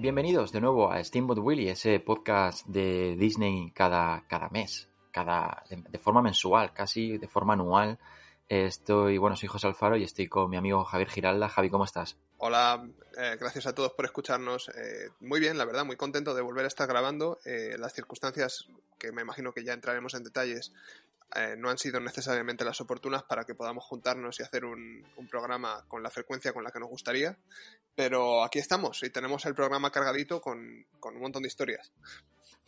Bienvenidos de nuevo a Steamboat Willy, ese podcast de Disney cada, cada mes, cada, de, forma mensual, casi de forma anual. Estoy, bueno, soy José Alfaro y estoy con mi amigo Javier Giralda. Javi, ¿cómo estás? Hola, eh, gracias a todos por escucharnos. Eh, muy bien, la verdad, muy contento de volver a estar grabando. Eh, las circunstancias, que me imagino que ya entraremos en detalles, eh, no han sido necesariamente las oportunas para que podamos juntarnos y hacer un, un, programa con la frecuencia con la que nos gustaría. Pero aquí estamos y tenemos el programa cargadito con, con un montón de historias.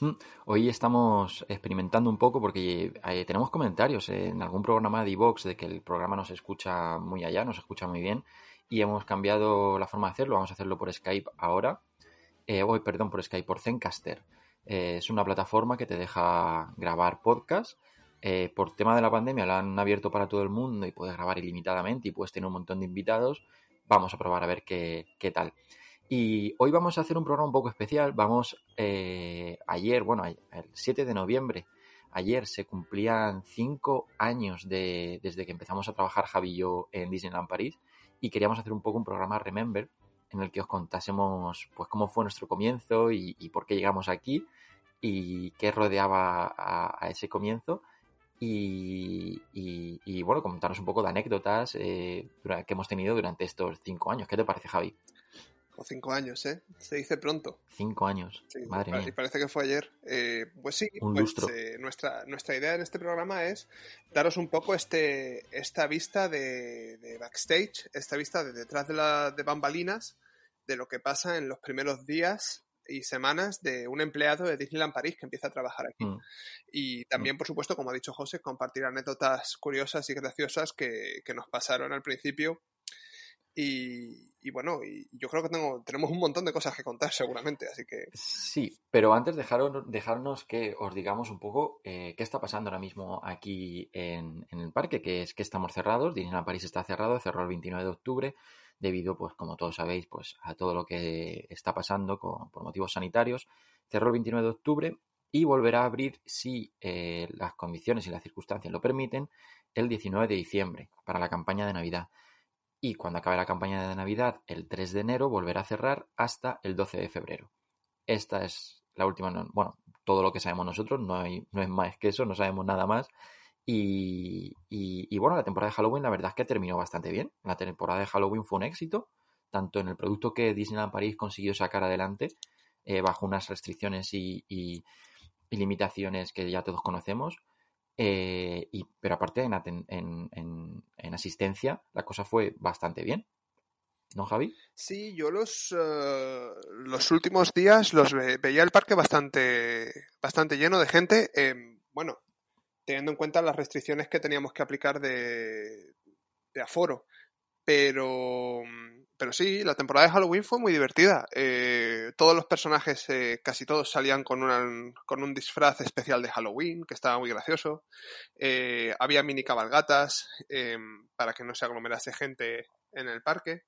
Mm, hoy estamos experimentando un poco porque eh, tenemos comentarios en algún programa de Evox de que el programa nos escucha muy allá, nos escucha muy bien y hemos cambiado la forma de hacerlo. Vamos a hacerlo por Skype ahora. Eh, hoy, perdón, por Skype, por Zencaster. Eh, es una plataforma que te deja grabar podcast. Eh, por tema de la pandemia la han abierto para todo el mundo y puedes grabar ilimitadamente y puedes tener un montón de invitados. Vamos a probar a ver qué, qué tal. Y hoy vamos a hacer un programa un poco especial. Vamos, eh, ayer, bueno, el 7 de noviembre, ayer se cumplían cinco años de, desde que empezamos a trabajar Javi y yo en Disneyland París y queríamos hacer un poco un programa Remember en el que os contásemos pues cómo fue nuestro comienzo y, y por qué llegamos aquí y qué rodeaba a, a ese comienzo y, y, y, bueno, comentarnos un poco de anécdotas eh, que hemos tenido durante estos cinco años. ¿Qué te parece, Javi? O cinco años, ¿eh? Se dice pronto. Cinco años. Sí, Madre parece, mía. Parece que fue ayer. Eh, pues sí, un pues, lustro. Eh, nuestra, nuestra idea en este programa es daros un poco este, esta vista de, de backstage, esta vista de detrás de, la, de bambalinas, de lo que pasa en los primeros días y semanas de un empleado de Disneyland París que empieza a trabajar aquí. Mm. Y también, mm. por supuesto, como ha dicho José, compartir anécdotas curiosas y graciosas que, que nos pasaron al principio. Y, y, bueno, y yo creo que tengo, tenemos un montón de cosas que contar seguramente, así que... Sí, pero antes dejaros, dejarnos que os digamos un poco eh, qué está pasando ahora mismo aquí en, en, el parque, que es que estamos cerrados, Disneyland París está cerrado, cerró el 29 de octubre, debido, pues como todos sabéis, pues a todo lo que está pasando por motivos sanitarios. Cerró el 29 de octubre y volverá a abrir, si eh, las condiciones y las circunstancias lo permiten, el 19 de diciembre para la campaña de Navidad. Y cuando acabe la campaña de Navidad, el 3 de enero, volverá a cerrar hasta el 12 de febrero. Esta es la última, bueno, todo lo que sabemos nosotros, no, hay, no es más que eso, no sabemos nada más. Y, y, bueno, la temporada de Halloween la verdad es que terminó bastante bien. La temporada de Halloween fue un éxito, tanto en el producto que Disneyland París consiguió sacar adelante, eh, bajo unas restricciones y, y, limitaciones que ya todos conocemos. Eh, pero aparte en, en, en, en, asistencia la cosa fue bastante bien. ¿No, Javi? Sí, yo los, uh, los últimos días los ve veía el parque bastante, bastante lleno de gente. Eh, bueno, teniendo en cuenta las restricciones que teníamos que aplicar de, de aforo. Pero, pero sí, la temporada de Halloween fue muy divertida. Eh, todos los personajes, eh, casi todos, salían con, una, con un disfraz especial de Halloween, que estaba muy gracioso. Eh, había mini cabalgatas para que no se aglomerase gente en el parque.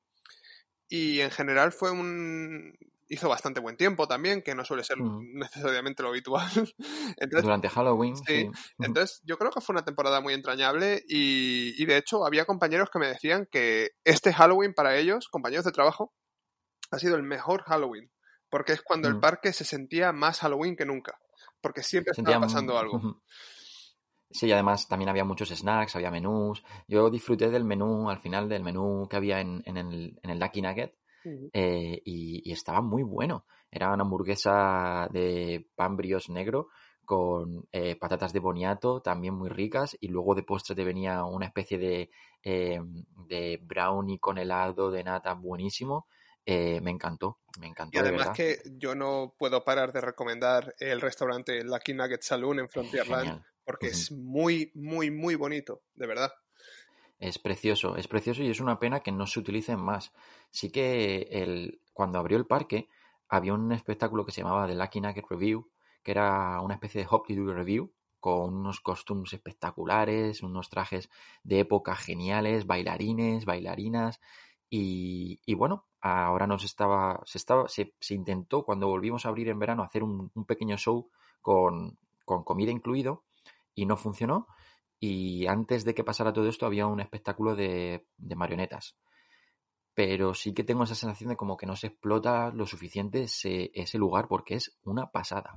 Y en general fue un, hizo bastante buen tiempo también, que no suele ser mm. necesariamente lo habitual. Entonces, Durante Halloween. Sí. sí. Entonces, yo creo que fue una temporada muy entrañable y, y, de hecho había compañeros que me decían que este Halloween para ellos, compañeros de trabajo, ha sido el mejor Halloween, porque es cuando mm. el parque se sentía más Halloween que nunca, porque siempre estaba pasando algo. Sí, y además también había muchos snacks, había menús. Yo disfruté del menú, al final del menú que había en, en el, en el Lucky Nugget, eh, y, y, estaba muy bueno. Era una hamburguesa de pan brioche negro con eh, patatas de boniato también muy ricas y luego de postre te venía una especie de, eh, de brownie con helado de nata buenísimo. Eh, me encantó, me encantó. Y además que yo no puedo parar de recomendar el restaurante Lucky Nugget Saloon en Frontierland porque es muy, muy, muy bonito, de verdad. Es precioso, es precioso y es una pena que no se utilicen más. Sí que el, cuando abrió el parque había un espectáculo que se llamaba The Lucky Nugget Review, que era una especie de Hop Review con unos costumes espectaculares, unos trajes de época geniales, bailarines, bailarinas y, bueno, ahora nos estaba, se estaba, se, intentó cuando volvimos a abrir en verano hacer un, pequeño show con, con comida incluido y no funcionó. Y antes de que pasara todo esto había un espectáculo de, de marionetas pero sí que tengo esa sensación de como que no se explota lo suficiente ese, ese lugar porque es una pasada.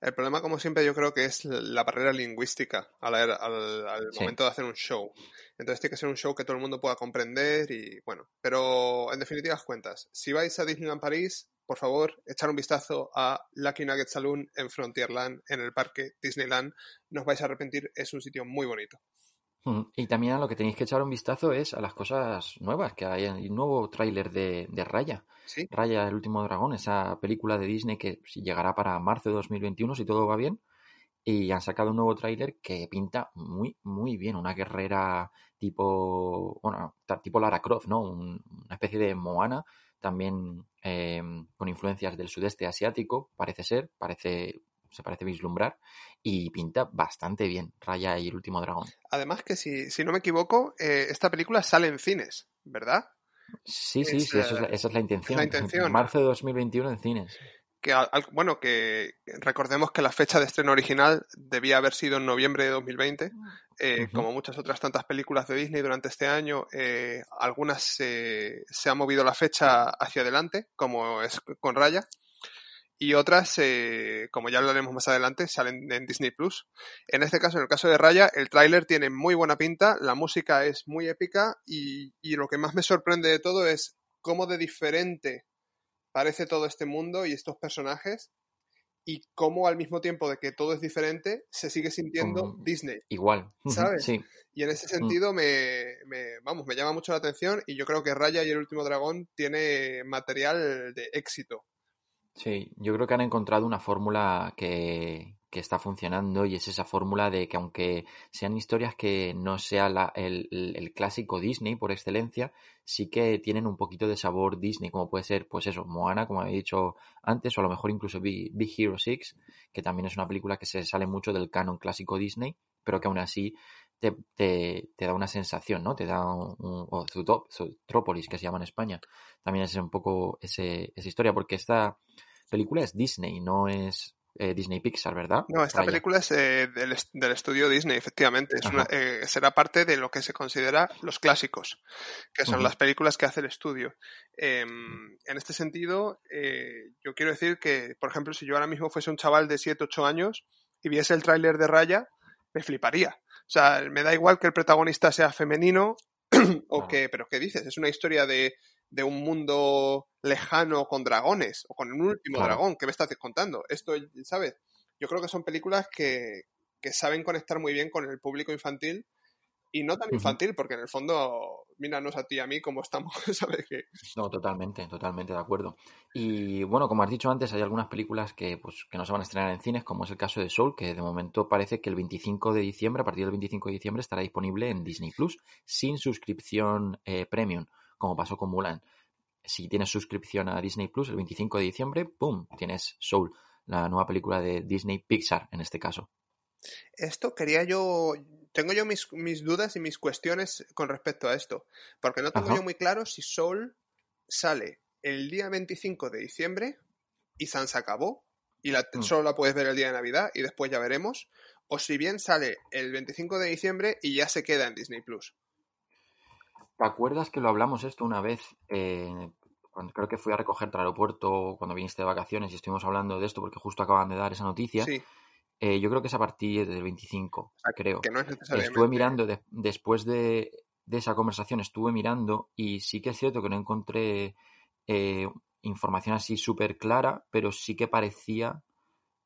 El problema, como siempre, yo creo que es la barrera lingüística al, al, momento de hacer un show. Entonces tiene que ser un show que todo el mundo pueda comprender y bueno. Pero en definitivas cuentas, si vais a Disneyland París, por favor, echar un vistazo a Lucky Nugget Saloon en Frontierland, en el parque Disneyland. No os vais a arrepentir, es un sitio muy bonito. Y también a lo que tenéis que echar un vistazo es a las cosas nuevas, que hay un nuevo tráiler de, de, Raya. Raya, el último dragón, esa película de Disney que llegará para marzo de 2021 si todo va bien. Y han sacado un nuevo tráiler que pinta muy, muy bien. Una guerrera tipo, bueno, tipo Lara Croft, ¿no? una especie de Moana, también em, con influencias del sudeste asiático, parece ser, parece se parece vislumbrar y pinta bastante bien Raya y el último dragón. Además que si, no me equivoco, eh, esta película sale en cines, ¿verdad? Sí, sí, sí, esa es la intención. La intención. marzo de 2021 en cines. Que, bueno, que recordemos que la fecha de estreno original debía haber sido en noviembre de 2020, eh, como muchas otras tantas películas de Disney durante este año, eh, algunas se ha movido la fecha hacia adelante, como es con Raya, y otras, eh, como ya hablaremos más adelante, salen en Disney Plus. En este caso, en el caso de Raya, el tráiler tiene muy buena pinta, la música es muy épica y, lo que más me sorprende de todo es cómo de diferente parece todo este mundo y estos personajes y cómo al mismo tiempo de que todo es diferente, se sigue sintiendo Disney. Igual, ¿sabes? Sí. Y en ese mm. sentido me, me, vamos, me llama mucho la atención y yo creo que Raya y el último dragón tiene material de éxito Sí, yo creo que han encontrado una fórmula que, que está funcionando y es esa fórmula de que aunque sean historias que no sea el, el, clásico Disney por excelencia, sí que tienen un poquito de sabor Disney, como puede ser, pues eso, Moana, como había dicho antes, o a lo mejor incluso Big, Hero 6, que también es una película que se sale mucho del canon clásico Disney, pero que aún así te, da una sensación, ¿no? Te da un, o Zootropolis, que se llama en España. También es un poco ese, esa historia, porque esta película es Disney, no es eh, Disney Pixar, ¿verdad? No, esta película es eh, del, estudio Disney, efectivamente. Eh, será parte de lo que se considera los clásicos, que son las películas que hace el estudio. Em, en este sentido, yo quiero decir que, por ejemplo, si yo ahora mismo fuese un chaval de 7, 8 años y viese el tráiler de Raya, me fliparía. O sea, me da igual que el protagonista sea femenino o que, pero ¿qué dices? Es una historia de de un mundo lejano con dragones o con un último dragón. ¿Qué me estás contando? Esto, ¿sabes? Yo creo que son películas que, que saben conectar muy bien con el público infantil y no tan infantil, porque en el fondo, míranos a ti y a mí cómo estamos, ¿sabes? Que... No, totalmente, totalmente de acuerdo. Y bueno, como has dicho antes, hay algunas películas que, pues, que no se van a estrenar en cines, como es el caso de Soul, que de momento parece que el 25 de diciembre, a partir del 25 de diciembre, estará disponible en Disney Plus, sin suscripción eh, premium como pasó con Mulan. Si tienes suscripción a Disney Plus el 25 de diciembre, ¡pum! Tienes Soul, la nueva película de Disney Pixar en este caso. Esto quería yo. Tengo yo mis, dudas y mis cuestiones con respecto a esto. Porque no tengo yo muy claro si Soul sale el día 25 de diciembre y San se acabó y la, mm. solo la puedes ver el día de Navidad y después ya veremos. O si bien sale el 25 de diciembre y ya se queda en Disney Plus. ¿Te acuerdas que lo hablamos esto una vez? Eh, cuando creo que fui a recogerte al aeropuerto cuando viniste de vacaciones y estuvimos hablando de esto porque justo acaban de dar esa noticia. Sí. Eh, yo creo que es a partir del 25, creo. Que no es Estuve mirando después de, esa conversación, estuve mirando y sí que es cierto que no encontré eh, información así súper clara, pero sí que parecía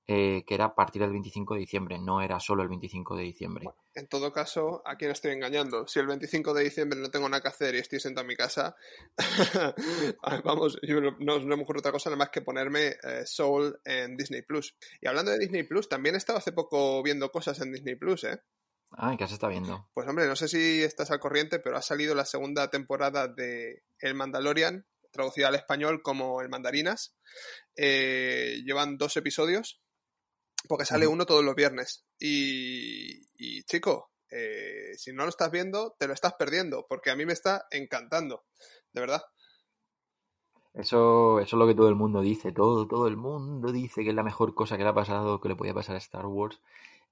eh, que era a partir del 25 de diciembre, no era solo el 25 de diciembre. En todo caso, ¿a quién estoy engañando? Si el 25 de diciembre no tengo nada que hacer y estoy sentado en mi casa, vamos, yo no, no, me ocurre otra cosa nada más que ponerme eh, Soul en Disney Plus. Y hablando de Disney Plus, también he estado hace poco viendo cosas en Disney Plus, ¿eh? Ah, ¿qué se está viendo? Pues hombre, no sé si estás al corriente, pero ha salido la segunda temporada de El Mandalorian, traducida al español como El Mandarinas. Eh, llevan dos episodios, porque sale uno todos los viernes. Y, y chico, eh, si no lo estás viendo, te lo estás perdiendo, porque a mí me está encantando, de verdad. Eso, eso es lo que todo el mundo dice, todo, todo el mundo dice que es la mejor cosa que le ha pasado, que le podía pasar a Star Wars,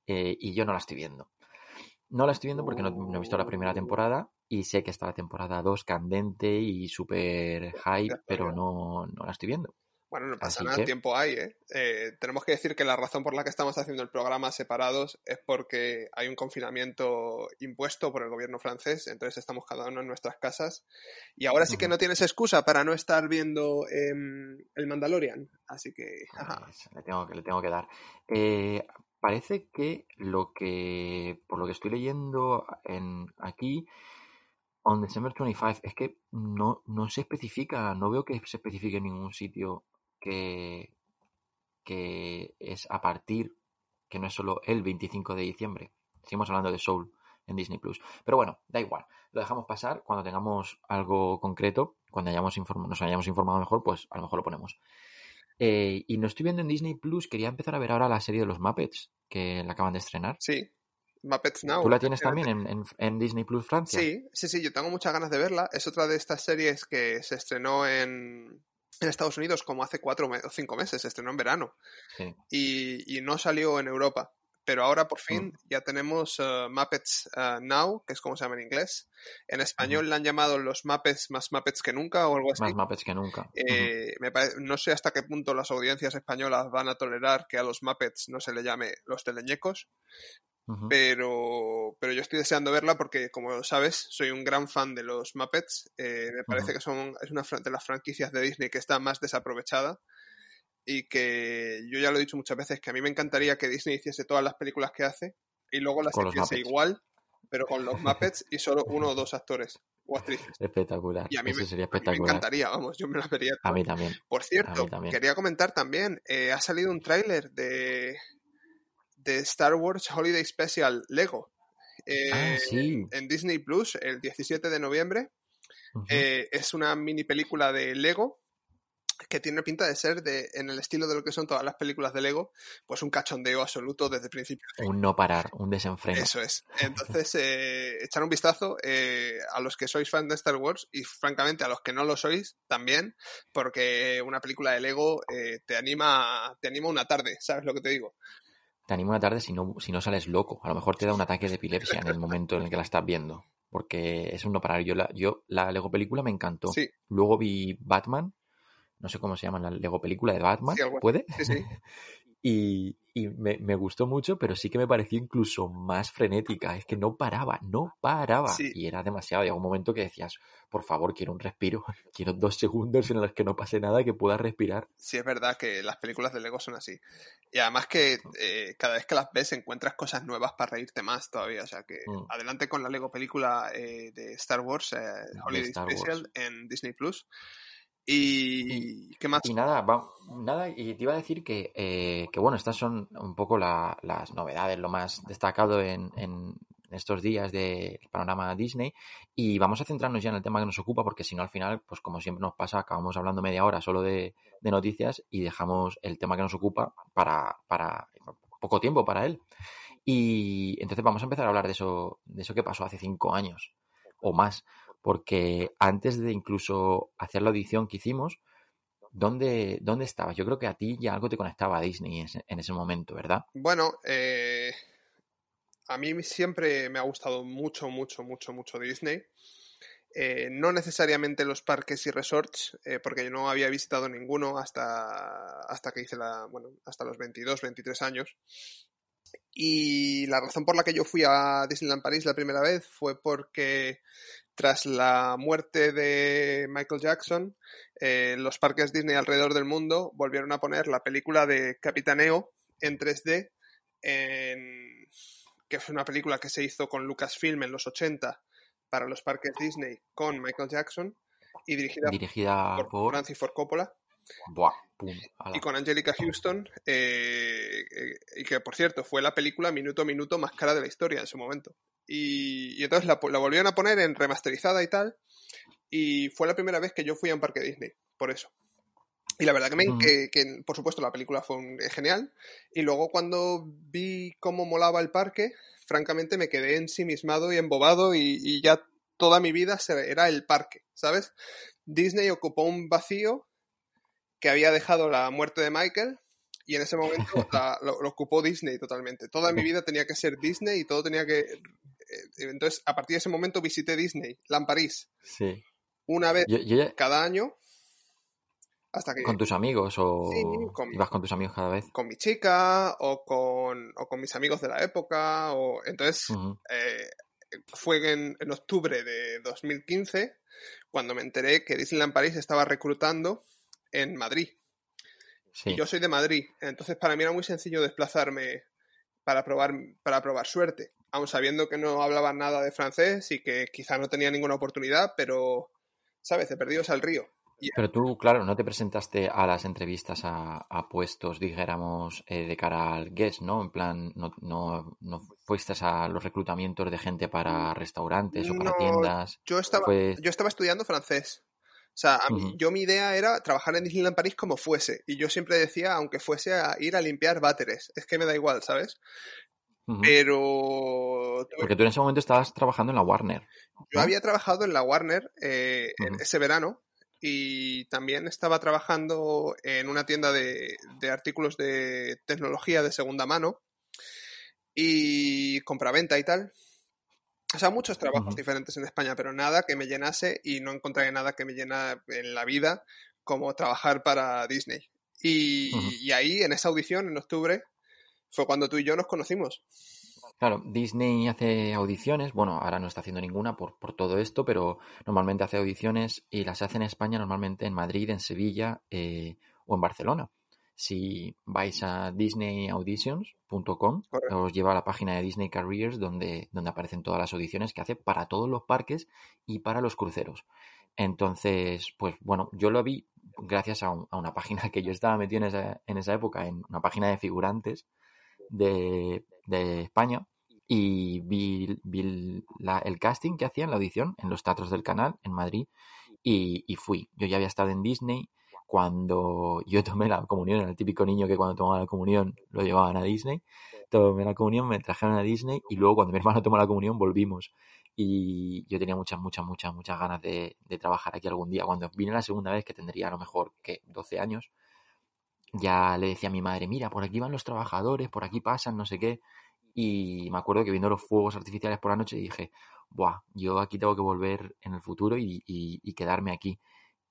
eh, y yo no la estoy viendo. No la estoy viendo porque no, no, he visto la primera temporada y sé que está la temporada 2 candente y súper hype, pero no, no, la estoy viendo. Bueno, no pasa Así nada, que... tiempo hay, ¿eh? ¿eh? Tenemos que decir que la razón por la que estamos haciendo el programa separados es porque hay un confinamiento impuesto por el gobierno francés, entonces estamos cada uno en nuestras casas. Y ahora sí que no tienes excusa para no estar viendo eh, el Mandalorian, así que... Pues, le, tengo que le tengo que dar. Eh, parece que lo que, por lo que estoy leyendo en aquí, on December 25, es que no, no se especifica, no veo que se especifique en ningún sitio que, que es a partir, que no es solo el 25 de diciembre. Seguimos hablando de Soul en Disney Plus. Pero bueno, da igual. Lo dejamos pasar. Cuando tengamos algo concreto, cuando hayamos nos hayamos informado mejor, pues a lo mejor lo ponemos. Eh, y no estoy viendo en Disney Plus, quería empezar a ver ahora la serie de los Muppets, que la acaban de estrenar. Sí, Muppets Now. ¿Tú la tienes también en, en, en, Disney Plus Francia? Sí, sí, sí, yo tengo muchas ganas de verla. Es otra de estas series que se estrenó en, en Estados Unidos como hace cuatro o cinco meses, se estrenó en verano. Sí. Y, y, no salió en Europa. Pero ahora por fin mm. ya tenemos uh, Muppets uh, Now, que es como se llama en inglés. En español mm. la han llamado los Muppets más Muppets que nunca o algo así. Más Muppets que nunca. Eh, me parece, no sé hasta qué punto las audiencias españolas van a tolerar que a los Muppets no se le llame los teleñecos. Uh -huh. pero, pero yo estoy deseando verla porque, como sabes, soy un gran fan de los Muppets. Eh, me parece uh -huh. que son, es una de las franquicias de Disney que está más desaprovechada y que yo ya lo he dicho muchas veces que a mí me encantaría que Disney hiciese todas las películas que hace y luego las hiciese igual, pero con los Muppets y solo uno o dos actores o actrices. Espectacular. Y a mí, Eso me, sería mí me encantaría, vamos, yo me las vería. A mí también. Por cierto, también. quería comentar también, eh, ha salido un tráiler de, de Star Wars Holiday Special Lego. Eh, ah, sí. En Disney Plus, el 17 de noviembre. Uh -huh. eh, es una mini película de Lego que tiene pinta de ser de, en el estilo de lo que son todas las películas de Lego, pues un cachondeo absoluto desde el principio. Un no parar, un desenfreno. Eso es. Entonces, eh, echar un vistazo eh, a los que sois fans de Star Wars y francamente a los que no lo sois también, porque una película de Lego eh, te anima te anima una tarde, ¿sabes lo que te digo? Te anima una tarde si no, si no sales loco. A lo mejor te da un ataque de epilepsia en el momento en el que la estás viendo. Porque es un no parar. Yo la, yo, la Lego película me encantó. Sí. Luego vi Batman no sé cómo se llama la Lego película de Batman, sí, ¿puede? Sí, sí. y, y me, me, gustó mucho, pero sí que me pareció incluso más frenética. Es que no paraba, no paraba. Sí. Y era demasiado. Llegó un momento que decías, por favor, quiero un respiro. Quiero dos segundos en los que no pase nada, que pueda respirar. Sí, es verdad que las películas de Lego son así. Y además que eh, cada vez que las ves encuentras cosas nuevas para reírte más todavía. O sea que mm. adelante con la Lego película eh, de Star Wars, eh, Holiday Star Special Wars. en Disney Plus. Y, ¿qué más? Y nada, va, nada, y te iba a decir que, eh, que bueno, estas son un poco la, las novedades, lo más destacado en, en estos días del panorama Disney. Y vamos a centrarnos ya en el tema que nos ocupa, porque si no, al final, pues como siempre nos pasa, acabamos hablando media hora solo de, de noticias y dejamos el tema que nos ocupa para, para poco tiempo para él. Y entonces vamos a empezar a hablar de eso, de eso que pasó hace cinco años o más porque antes de incluso hacer la audición que hicimos, ¿dónde, dónde estabas? Yo creo que a ti ya algo te conectaba a Disney en ese, en ese momento, ¿verdad? Bueno, eh, a mí siempre me ha gustado mucho, mucho, mucho, mucho Disney. Eh, no necesariamente los parques y resorts, eh, porque yo no había visitado ninguno hasta, hasta que hice la, bueno, hasta los 22, 23 años. Y la razón por la que yo fui a Disneyland París la primera vez fue porque tras la muerte de Michael Jackson, eh, los parques Disney alrededor del mundo volvieron a poner la película de Capitaneo en 3D, que fue una película que se hizo con Lucasfilm en los 80 para los parques Disney con Michael Jackson y dirigida, por, Francis Ford Coppola. Y con Angelica Houston, eh, eh, y que por cierto fue la película minuto a minuto más cara de la historia en su momento. Y, entonces la, la, volvieron a poner en remasterizada y tal, y fue la primera vez que yo fui a un parque Disney, por eso. Y la verdad que, me, que, por supuesto, la película fue genial. Y luego cuando vi cómo molaba el parque, francamente me quedé ensimismado y embobado y, ya toda mi vida era el parque, ¿sabes? Disney ocupó un vacío que había dejado la muerte de Michael y en ese momento lo, ocupó Disney totalmente. Toda mi vida tenía que ser Disney y todo tenía que... Eh, entonces, a partir de ese momento visité Disney, Land París. Sí. Una vez cada año ¿Con tus amigos o ibas con tus amigos cada vez? Con mi chica o con, con mis amigos de la época. O... Entonces, eh, fue en, octubre de 2015 cuando me enteré que Disneyland París estaba reclutando en Madrid. Y yo soy de Madrid, entonces para mí era muy sencillo desplazarme para probar, para probar suerte, aun sabiendo que no hablaba nada de francés y que quizá no tenía ninguna oportunidad, pero, ¿sabes? De perdidos al río. Pero tú, claro, no te presentaste a las entrevistas a, puestos, dijéramos, eh, de cara al guest, ¿no? En plan, no, no, no, fuiste a los reclutamientos de gente para restaurantes o para tiendas. Yo estaba, yo estaba estudiando francés. O sea, yo mi idea era trabajar en Disneyland París como fuese. Y yo siempre decía, aunque fuese a ir a limpiar váteres, es que me da igual, ¿sabes? Pero. Porque tú en ese momento estabas trabajando en la Warner. Yo había trabajado en la Warner eh, en ese verano y también estaba trabajando en una tienda de, artículos de tecnología de segunda mano y compraventa y tal. O sea, muchos trabajos diferentes en España, pero nada que me llenase y no encontré nada que me llena en la vida como trabajar para Disney. Y, y ahí, en esa audición, en octubre, fue cuando tú y yo nos conocimos. Claro, Disney hace audiciones, bueno, ahora no está haciendo ninguna por, por todo esto, pero normalmente hace audiciones y las hace en España, normalmente en Madrid, en Sevilla eh, o en Barcelona. Si vais a disneyauditions.com, os lleva a la página de Disney Careers donde, donde aparecen todas las audiciones que hace para todos los parques y para los cruceros. Entonces, pues bueno, yo lo vi gracias a, una página que yo estaba metido en esa, en esa época, en una página de figurantes de, de España, y vi, el casting que hacían, la audición, en los teatros del canal, en Madrid, y, fui. Yo ya había estado en Disney cuando yo tomé la comunión, era el típico niño que cuando tomaba la comunión lo llevaban a Disney. Tomé la comunión, me trajeron a Disney y luego cuando mi hermano tomó la comunión volvimos. Y yo tenía muchas, muchas, muchas, muchas ganas de, de trabajar aquí algún día. Cuando vine la segunda vez, que tendría a lo mejor que 12 años, ya le decía a mi madre, mira, por aquí van los trabajadores, por aquí pasan, no sé qué. Y me acuerdo que viendo los fuegos artificiales por la noche dije, Buah, yo aquí tengo que volver en el futuro y, quedarme aquí.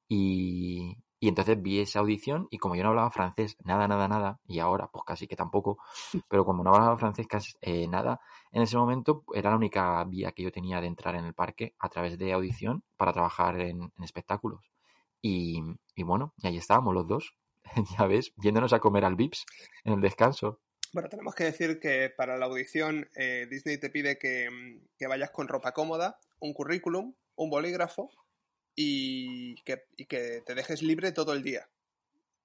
Y, entonces vi esa audición y como yo no hablaba francés, nada, nada, nada, y ahora pues casi que tampoco, pero como no hablaba francés casi eh, nada, en ese momento era la única vía que yo tenía de entrar en el parque a través de audición para trabajar en, espectáculos. Y, y, bueno, y ahí estábamos los dos, ya ves, yéndonos a comer al Vips en el descanso. Bueno, tenemos que decir que para la audición eh, Disney te pide mm, que, vayas con ropa cómoda, un currículum, un bolígrafo y que, te dejes libre todo el día.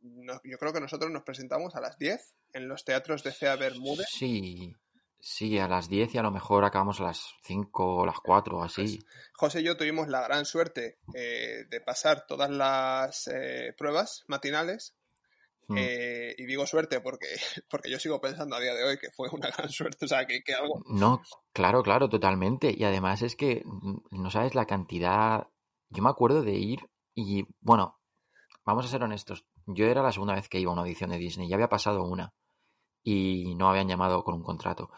yo creo que nosotros nos presentamos a las 10 en los teatros de Cea Bermúdez. Sí, sí, a las 10 y a lo mejor acabamos a las 5 o las 4 o así. Pues, José y yo tuvimos la gran suerte eh, de pasar todas las eh, pruebas matinales Mm. Eh, y digo suerte porque, porque yo sigo pensando a día de hoy que fue una gran suerte, o sea, que, que algo... No, claro, claro, totalmente. Y además es que mm, no sabes la cantidad... Yo me acuerdo de ir y, bueno, vamos a ser honestos, yo era la segunda vez que iba a una audición de Disney, ya había pasado una y no habían llamado con un contrato.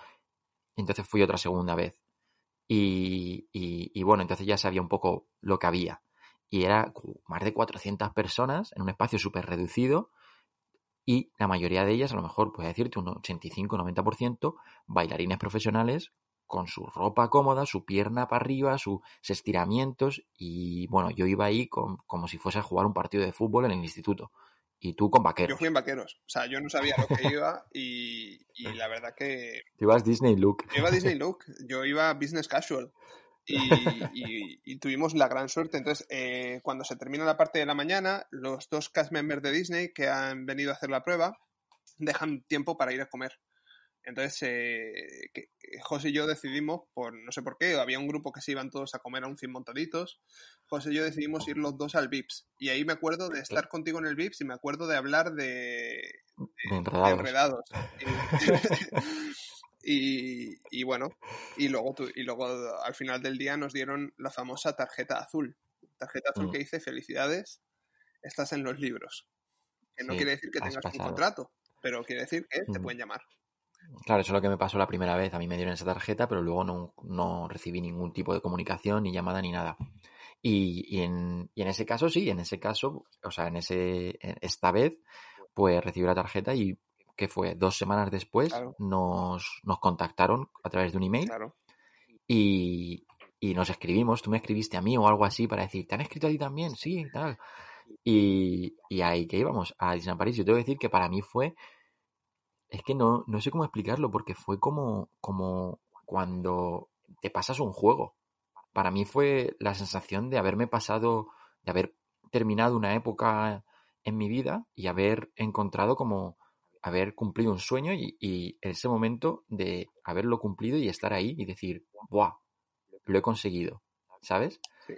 Entonces fui otra segunda vez. Y, y, y bueno, entonces ya sabía un poco lo que había. Y era más de 400 personas en un espacio súper reducido y la mayoría de ellas, a lo mejor puede decirte un 85-90%, bailarines profesionales con su ropa cómoda, su pierna para arriba, sus estiramientos y bueno, yo iba ahí como si fuese a jugar un partido de fútbol en el instituto y tú con Yo vaqueros. fui en vaqueros. O sea, yo no sabía lo que iba y, y la verdad que Tú ibas Disney look. yo iba a Disney Look, yo iba business casual. Y, y- y tuvimos la gran suerte. Entonces, eh, cuando se termina la parte de la mañana, los dos cast members de Disney que han venido a hacer la prueba dejan tiempo para ir a comer. Entonces, eh, que- que José y yo decidimos, por no sé por qué, había un grupo que se iban todos a comer a un 100 montaditos. José y yo decidimos ir los dos al Vips. Y ahí me acuerdo de estar contigo en el Vips y me acuerdo de hablar de, De enredados. enredados. Y, y- y bueno, y luego, tu- y luego al final del día nos dieron la famosa tarjeta azul. Tarjeta azul Mm. que dice felicidades, estás en los libros. Que no Sí, quiere decir que tengas un contrato, pero quiere decir que te Mm. pueden llamar. Claro, eso es lo que me pasó la primera vez. A mí me dieron esa tarjeta, pero luego no, no recibí ningún tipo de comunicación, ni llamada, ni nada. Y, y en, y en ese caso, sí, en ese caso, o sea, en ese, esta vez, pues recibí la tarjeta y que fue dos semanas después, Claro. nos, nos contactaron a través de un email Claro. y, y nos escribimos. Tú me escribiste a mí o algo así para decir, ¿te han escrito a ti también? Sí, tal. Y, y ahí que íbamos a Disneyland París. Yo tengo que decir que para mí fue es que no, no sé cómo explicarlo porque fue como, como cuando te pasas un juego. Para mí fue la sensación de haberme pasado, de haber terminado una época en mi vida y haber encontrado como haber cumplido un sueño y, y ese momento de haberlo cumplido y estar ahí y decir, ¡buah! Lo he conseguido, ¿sabes? Sí.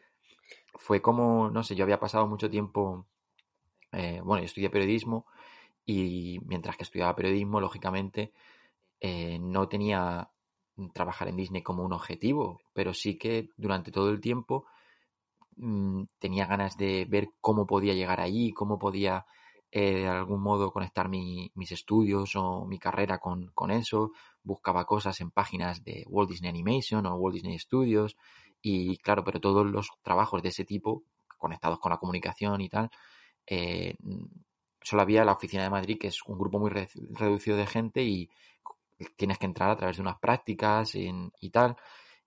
Fue como, no sé, yo había pasado mucho tiempo, eh, bueno, yo estudié periodismo y mientras que estudiaba periodismo, lógicamente, eh, no tenía trabajar en Disney como un objetivo, pero sí que durante todo el tiempo mm, tenía ganas de ver cómo podía llegar allí, cómo podía eh, de algún modo conectar mi- mis estudios o mi carrera con, con eso. Buscaba cosas en páginas de Walt Disney Animation o Walt Disney Studios y claro, pero todos los trabajos de ese tipo, conectados con la comunicación y tal, eh, solo había la oficina de Madrid, que es un grupo muy re- reducido de gente y tienes que entrar a través de unas prácticas en- y tal.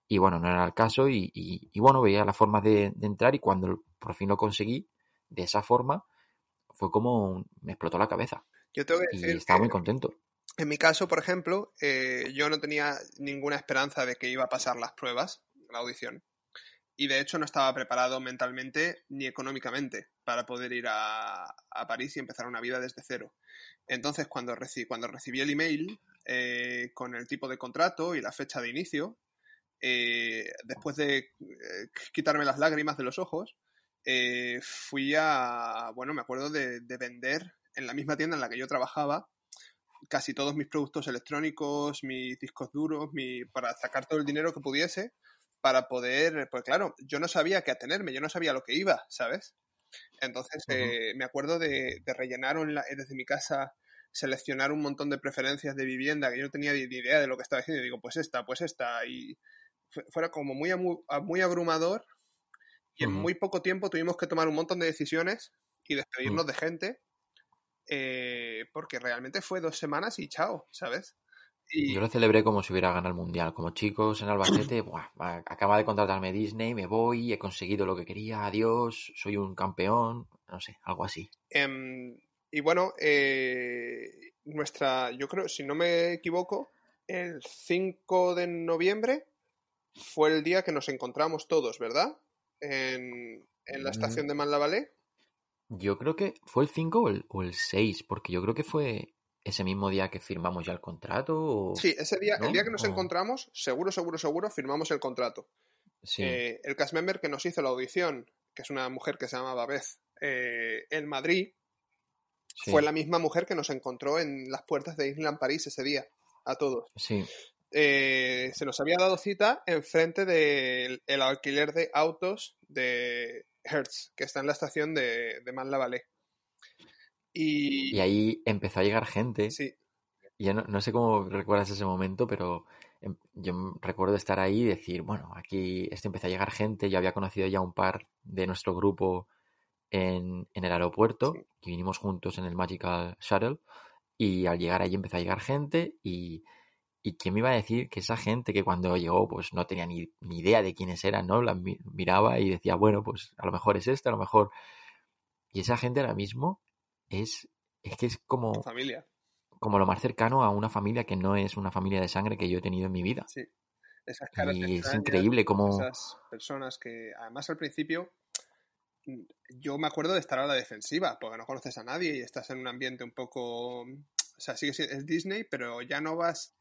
Y bueno, no era el caso y, y- y bueno, veía la forma de, de entrar y cuando por fin lo conseguí, de esa forma, fue como un- me explotó la cabeza Yo tengo que y decir estaba que muy contento. en mi caso, por ejemplo, eh, yo no tenía ninguna esperanza de que iba a pasar las pruebas, la audición. Y de hecho no estaba preparado mentalmente ni económicamente para poder ir a, a París y empezar una vida desde cero. Entonces, cuando, reci- cuando recibí el email eh, con el tipo de contrato y la fecha de inicio, eh, después de eh, quitarme las lágrimas de los ojos, fui a, bueno, me acuerdo de, de vender en la misma tienda en la que yo trabajaba casi todos mis productos electrónicos, mis discos duros, mi, para sacar todo el dinero que pudiese para poder, pues claro, yo no sabía qué atenerme, yo no sabía lo que iba, ¿sabes? Entonces eh, me acuerdo de, de rellenar onla- desde mi casa, seleccionar un montón de preferencias de vivienda que yo no tenía ni idea de lo que estaba haciendo. Y digo, pues esta, pues esta. Y fue- fuera como muy, muy abrumador. Y en muy poco tiempo tuvimos que tomar un montón de decisiones y despedirnos de gente. eh, porque realmente fue dos semanas y chao, ¿sabes? Y Yo lo celebré como si hubiera ganado el mundial. Como chicos en Albacete, buah, acaba de contratarme Disney, me voy, he conseguido lo que quería, adiós, soy un campeón, no sé, algo así. Em, y bueno, eh, nuestra, yo creo, si no me equivoco, el 5 de noviembre fue el día que nos encontramos todos, ¿verdad? En, en la estación de Manlavalé. Yo creo que fue el 5 o el, o el 6, porque yo creo que fue ese mismo día que firmamos ya el contrato. O... Sí, ese día, ¿no? el día que nos O- encontramos, seguro, seguro, seguro, firmamos el contrato. Sí, Eh, el cast member que nos hizo la audición, que es una mujer que se llamaba Beth, eh, en Madrid, sí, fue la misma mujer que nos encontró en las puertas de Disneyland París ese día, a todos. sí, eh, se nos había dado cita enfrente del el alquiler de autos de Hertz, que está en la estación de, de Manlavalé. Y, Y ahí empezó a llegar gente. sí, Y yo no, no sé cómo recuerdas ese momento, pero em- yo recuerdo estar ahí y decir, bueno, aquí este empezó a llegar gente, yo había conocido ya un par de nuestro grupo en, en el aeropuerto, Sí. que vinimos juntos en el Magical Shuttle, y al llegar allí empezó a llegar gente y, y quién me iba a decir que esa gente que cuando llegó pues no tenía ni, ni idea de quiénes eran, ¿no? La mi- miraba y decía, bueno, pues a lo mejor es esta, a lo mejor... Y esa gente ahora mismo es, es que es como, Familia. como lo más cercano a una familia que no es una familia de sangre que yo he tenido en mi vida. Sí. Esas caras Y es increíble cómo... esas personas que, además al principio, yo me acuerdo de estar a la defensiva, porque no conoces a nadie y estás en un ambiente un poco, o sea, sigue siendo, es Disney, pero ya no vas,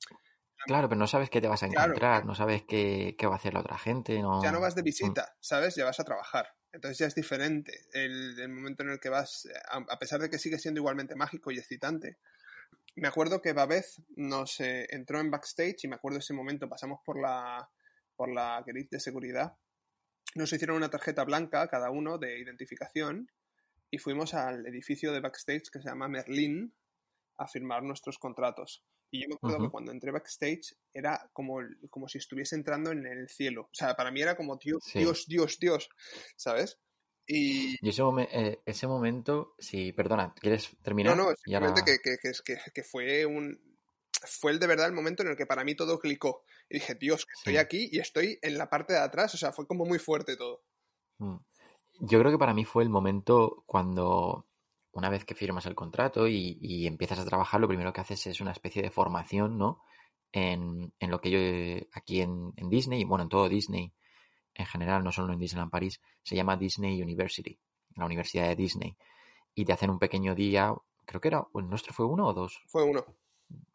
Claro, pero no sabes qué te vas a Claro. encontrar, no sabes qué, qué va a hacer la otra gente, no... ya no vas de Mm, visita, ¿sabes? Ya vas a trabajar. Entonces ya es diferente el, momento en el que vas, a, pesar de que sigue siendo igualmente mágico y excitante. Me acuerdo que Babeth nos eh, entró en backstage y me acuerdo ese momento, pasamos por la, por la grid de seguridad, nos hicieron una tarjeta blanca cada uno de identificación y fuimos al edificio de backstage que se llama Merlin a firmar nuestros contratos. Y yo me acuerdo que cuando entré backstage era como, como si estuviese entrando en el cielo. O sea, para mí era como Dios, Sí. Dios, Dios, Dios, ¿sabes? Y ese, momen- eh, ese momento, sí, perdona, ¿quieres terminar? no, no, ahora- simplemente que, que, que, es que, que fue un fue el de verdad el momento en el que para mí todo clicó. Y dije, Dios, que estoy Sí. aquí y estoy en la parte de atrás. O sea, fue como muy fuerte todo. Mm. Yo creo que para mí fue el momento cuando, una vez que firmas el contrato y, y empiezas a trabajar, lo primero que haces es una especie de formación, ¿no? En, en lo que yo aquí en, en Disney, bueno, en todo Disney en general, no solo en Disneyland París, se llama Disney University, la Universidad de Disney. Y te hacen un pequeño día, creo que era, ¿el nuestro fue uno o dos? Fue uno.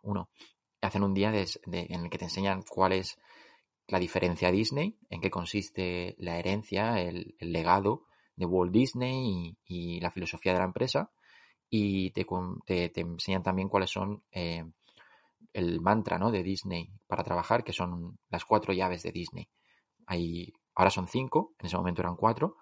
uno. Hacen un día de- de- en el que te enseñan cuál es la diferencia Disney, en qué consiste la herencia, el, el legado de Walt Disney y, y la filosofía de la empresa. Y te, te- te enseñan también cuáles son eh, el mantra ¿no? de Disney para trabajar, que son las cuatro llaves de Disney. Ahora son cinco, en ese momento eran cuatro.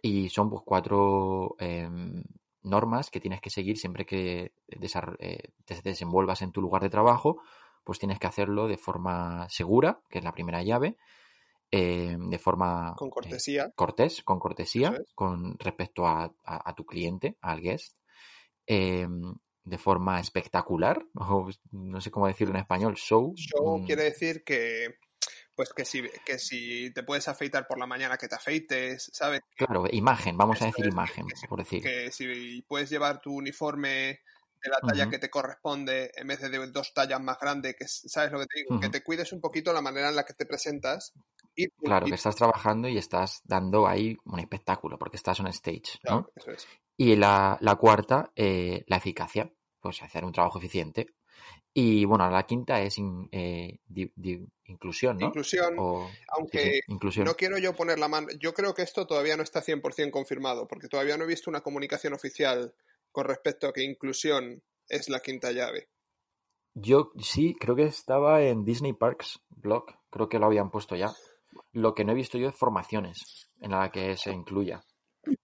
Y son pues cuatro em, normas que tienes que seguir siempre que eh, te desenvuelvas en tu lugar de trabajo, pues tienes que hacerlo de forma segura, que es la primera llave, eh, de forma Con eh, cortesía. cortés, con cortesía, es. con respecto a, a- a tu cliente, al guest, eh, de forma espectacular, o no sé cómo decirlo en español, show. Show mm, quiere decir que pues que si, que si te puedes afeitar por la mañana, que te afeites, ¿sabes? Claro, imagen, vamos a decir imagen, que- por decir. que si puedes llevar tu uniforme de la talla que te corresponde en vez de dos tallas más grandes, que es- sabes lo que te digo, que te cuides un poquito la manera en la que te presentas y, Claro, y- que estás trabajando y estás dando ahí un espectáculo, porque estás on stage, ¿no? claro, eso es. Y la, la cuarta, eh, la eficacia, pues hacer un trabajo eficiente. Y bueno, la quinta es in- eh, di- di- inclusión, ¿no? Inclusión, O, sí, sí, aunque inclusión. no quiero yo poner la mano, yo creo que esto todavía no está 100% confirmado, porque todavía no he visto una comunicación oficial con respecto a que inclusión es la quinta llave. Yo sí, creo que estaba en Disney Parks blog, creo que lo habían puesto ya. Lo que no he visto yo es formaciones en la que se incluya.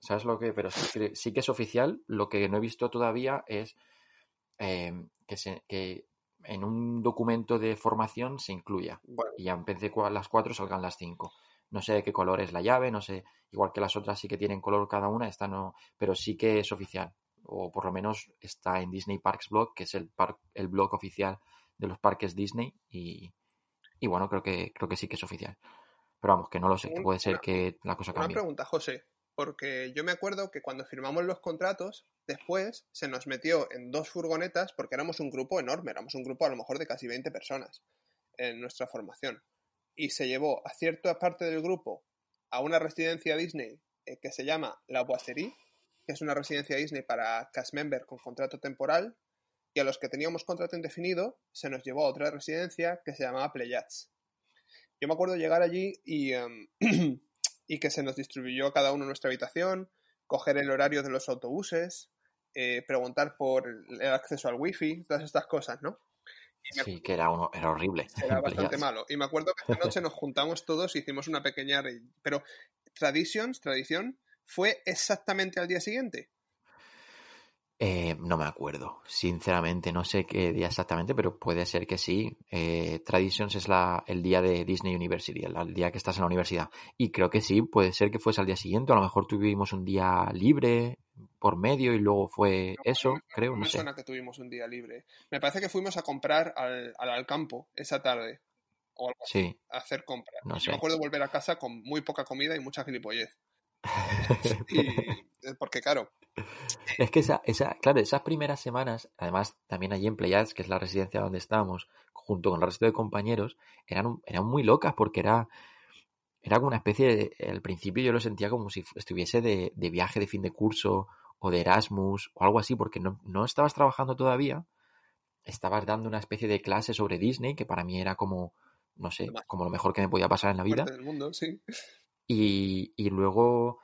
¿Sabes lo que? Pero sí que, sí que es oficial. Lo que no he visto todavía es eh, que, se, que en un documento de formación se incluya. Bueno, Y ya cua- las cuatro salgan las cinco. No sé de qué color es la llave, no sé, igual que las otras sí que tienen color cada una, esta no, pero sí que es oficial. O por lo menos está en Disney Parks Blog, que es el, par- el blog oficial de los parques Disney. Y, y bueno, creo que, creo que sí que es oficial. Pero vamos, que no lo sé, que puede ser una- que la cosa una cambie. pregunta, José, porque yo me acuerdo que cuando firmamos los contratos, después se nos metió en dos furgonetas, porque éramos un grupo enorme, éramos un grupo a lo mejor de casi 20 personas en nuestra formación, y se llevó a cierta parte del grupo a una residencia Disney eh, que se llama La Boiserie, que es una residencia Disney para cast member con contrato temporal, y a los que teníamos contrato indefinido se nos llevó a otra residencia que se llamaba Playats. Yo me acuerdo llegar allí y, em, y que se nos distribuyó cada uno nuestra habitación, coger el horario de los autobuses, eh, preguntar por el acceso al wifi, todas estas cosas, ¿no? Y Sí, que era, uno, era horrible. era bastante malo. Y me acuerdo que esta noche nos juntamos todos y hicimos una pequeña... Pero Traditions, tradición, fue exactamente al día siguiente. Eh, no me acuerdo, sinceramente, no sé qué día exactamente, pero puede ser que sí. Eh, Traditions es la, el día de Disney University, el, el día que estás en la universidad. Y creo que sí, puede ser que fuese al día siguiente, a lo mejor tuvimos un día libre por medio y luego fue eso, creo, No no me sé. suena que tuvimos un día libre. Me parece que fuimos a comprar al, al Alcampo esa tarde. O algo así, Sí, a hacer compras. No Yo sé. me acuerdo volver a casa con muy poca comida y mucha gilipollez. Y, porque claro, Es que esa, esa, claro, esas primeras semanas, además también allí en Playas, que es la residencia donde estábamos, junto con el resto de compañeros, eran, eran muy locas porque era, era como una especie de, al principio yo lo sentía como si estuviese de, de viaje de fin de curso o de Erasmus o algo así, porque no, no estabas trabajando todavía, estabas dando una especie de clase sobre Disney, que para mí era como, no sé, como lo mejor que me podía pasar en la vida. Del mundo, sí. Y, y luego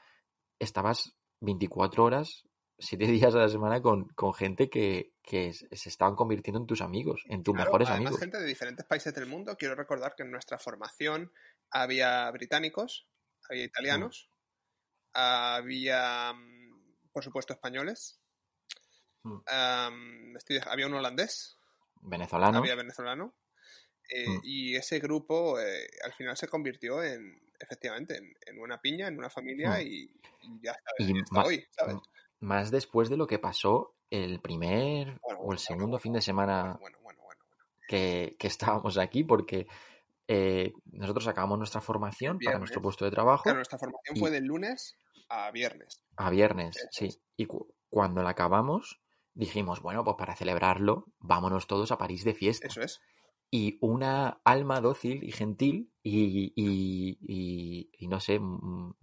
estabas 24 horas, 7 días a la semana con, con gente que, que, se estaban convirtiendo en tus amigos, en tus claro, mejores además, amigos. gente de diferentes países del mundo. Quiero recordar que en nuestra formación había británicos, había italianos, mm. había, por supuesto, españoles. Mm. Um, estoy, había un holandés. Venezolano. Había venezolano. Eh, mm. Y ese grupo eh, al final se convirtió en, efectivamente, en, en, una piña, en una familia Mm. y, y ya está, Y hasta ma- hoy, ¿sabes? Más después de lo que pasó el primer Bueno, o el segundo bueno, fin de semana bueno, que, que estábamos aquí, porque eh, nosotros acabamos nuestra formación para Viernes. nuestro puesto de trabajo Claro, nuestra formación y- fue de lunes a viernes. a viernes, Eso sí. Y cu- cuando la acabamos, dijimos, bueno, pues para celebrarlo, vámonos todos a París de fiesta. Eso es. Y una alma dócil y gentil y, y, y- y no sé, un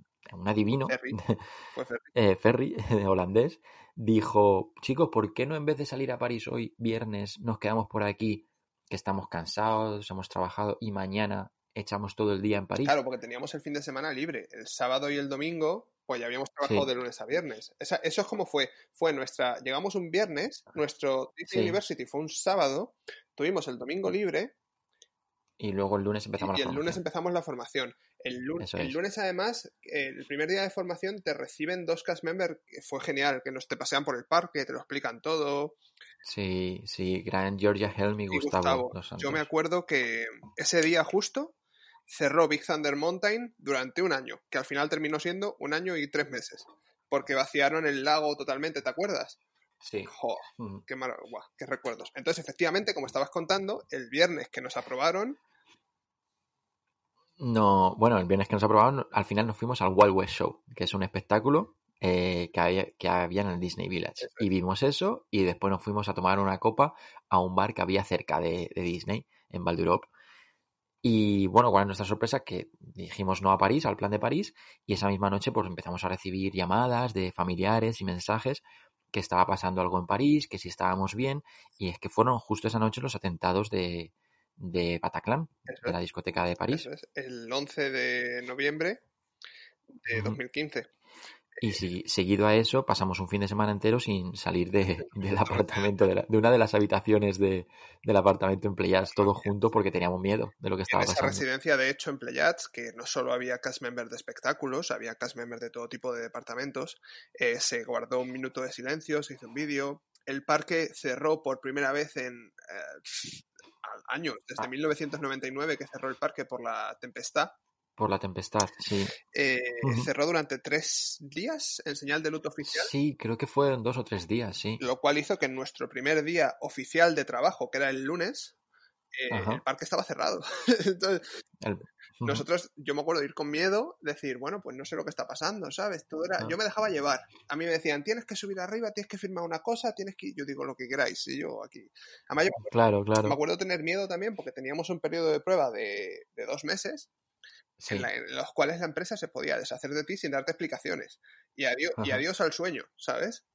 adivino, Ferry. Fue Ferry. eh, Ferry, holandés, dijo, chicos, ¿por qué no en vez de salir a París hoy, viernes, nos quedamos por aquí, que estamos cansados, hemos trabajado y mañana echamos todo el día en París? Claro, porque teníamos el fin de semana libre. El sábado y el domingo, pues ya habíamos trabajado Sí. de lunes a viernes. Esa- eso es como fue. Fue nuestra. Llegamos un viernes, nuestro Disney Sí. University fue un sábado, tuvimos el domingo libre Y luego el lunes y, empezamos y la el lunes formación. empezamos la formación. El, lu- Eso el es. lunes, además, el primer día de formación te reciben dos cast members, que fue genial, que nos te pasean por el parque, te lo explican todo. Sí, sí, gran Georgia Helm y Y Gustavo, yo me acuerdo que ese día justo cerró Big Thunder Mountain durante un año, que al final terminó siendo un año y tres meses, porque vaciaron el lago totalmente, ¿te acuerdas? Sí. Jo, Mm. qué, mar- guau, qué recuerdos. Entonces, efectivamente, como estabas contando, el viernes que nos aprobaron, No, bueno, el viernes que nos aprobaron, al final nos fuimos al Wild West Show, que es un espectáculo eh, que, había, que había en el Disney Village. Eso Y vimos eso y después nos fuimos a tomar una copa a un bar que había cerca de, de Disney, en Val d'Europe. Y bueno, cuál es nuestra sorpresa, que dijimos no a París, al plan de París, y esa misma noche pues empezamos a recibir llamadas de familiares y mensajes que estaba pasando algo en París, que si estábamos bien, y es que fueron justo esa noche los atentados de, de Bataclan, Eso de la discoteca de París. es, el 11 de noviembre de Ujú. 2015. Y si, seguido a eso, pasamos un fin de semana entero sin salir de, del apartamento, de, la- de una de las habitaciones de, del apartamento en Playas, todo junto porque teníamos miedo de lo que En estaba esa pasando. residencia, de hecho, en Playats, que no solo había cast members de espectáculos, había cast members de todo tipo de departamentos, eh, se guardó un minuto de silencio, se hizo un vídeo. El parque cerró por primera vez en eh, años, desde Ah. 1999 que cerró el parque por la tempestad. Por la tempestad, sí. Eh. Cerró durante tres días en señal de luto oficial, Sí, creo que fueron dos o tres días, sí. lo cual hizo que en nuestro primer día oficial de trabajo, que era el lunes, eh, el parque estaba cerrado. Entonces, El-. Nosotros, yo me acuerdo de ir con miedo, decir, bueno, pues no sé lo que está pasando, ¿sabes? Todo era, yo me dejaba llevar. A mí me decían, tienes que subir arriba, tienes que firmar una cosa, tienes que, yo digo lo que queráis, y yo aquí. Además, yo Claro, me claro. acuerdo tener miedo también porque teníamos un periodo de prueba de, de dos meses Sí, en, la- en los cuales la empresa se podía deshacer de ti sin darte explicaciones. Y adiós, y adiós al sueño, ¿sabes?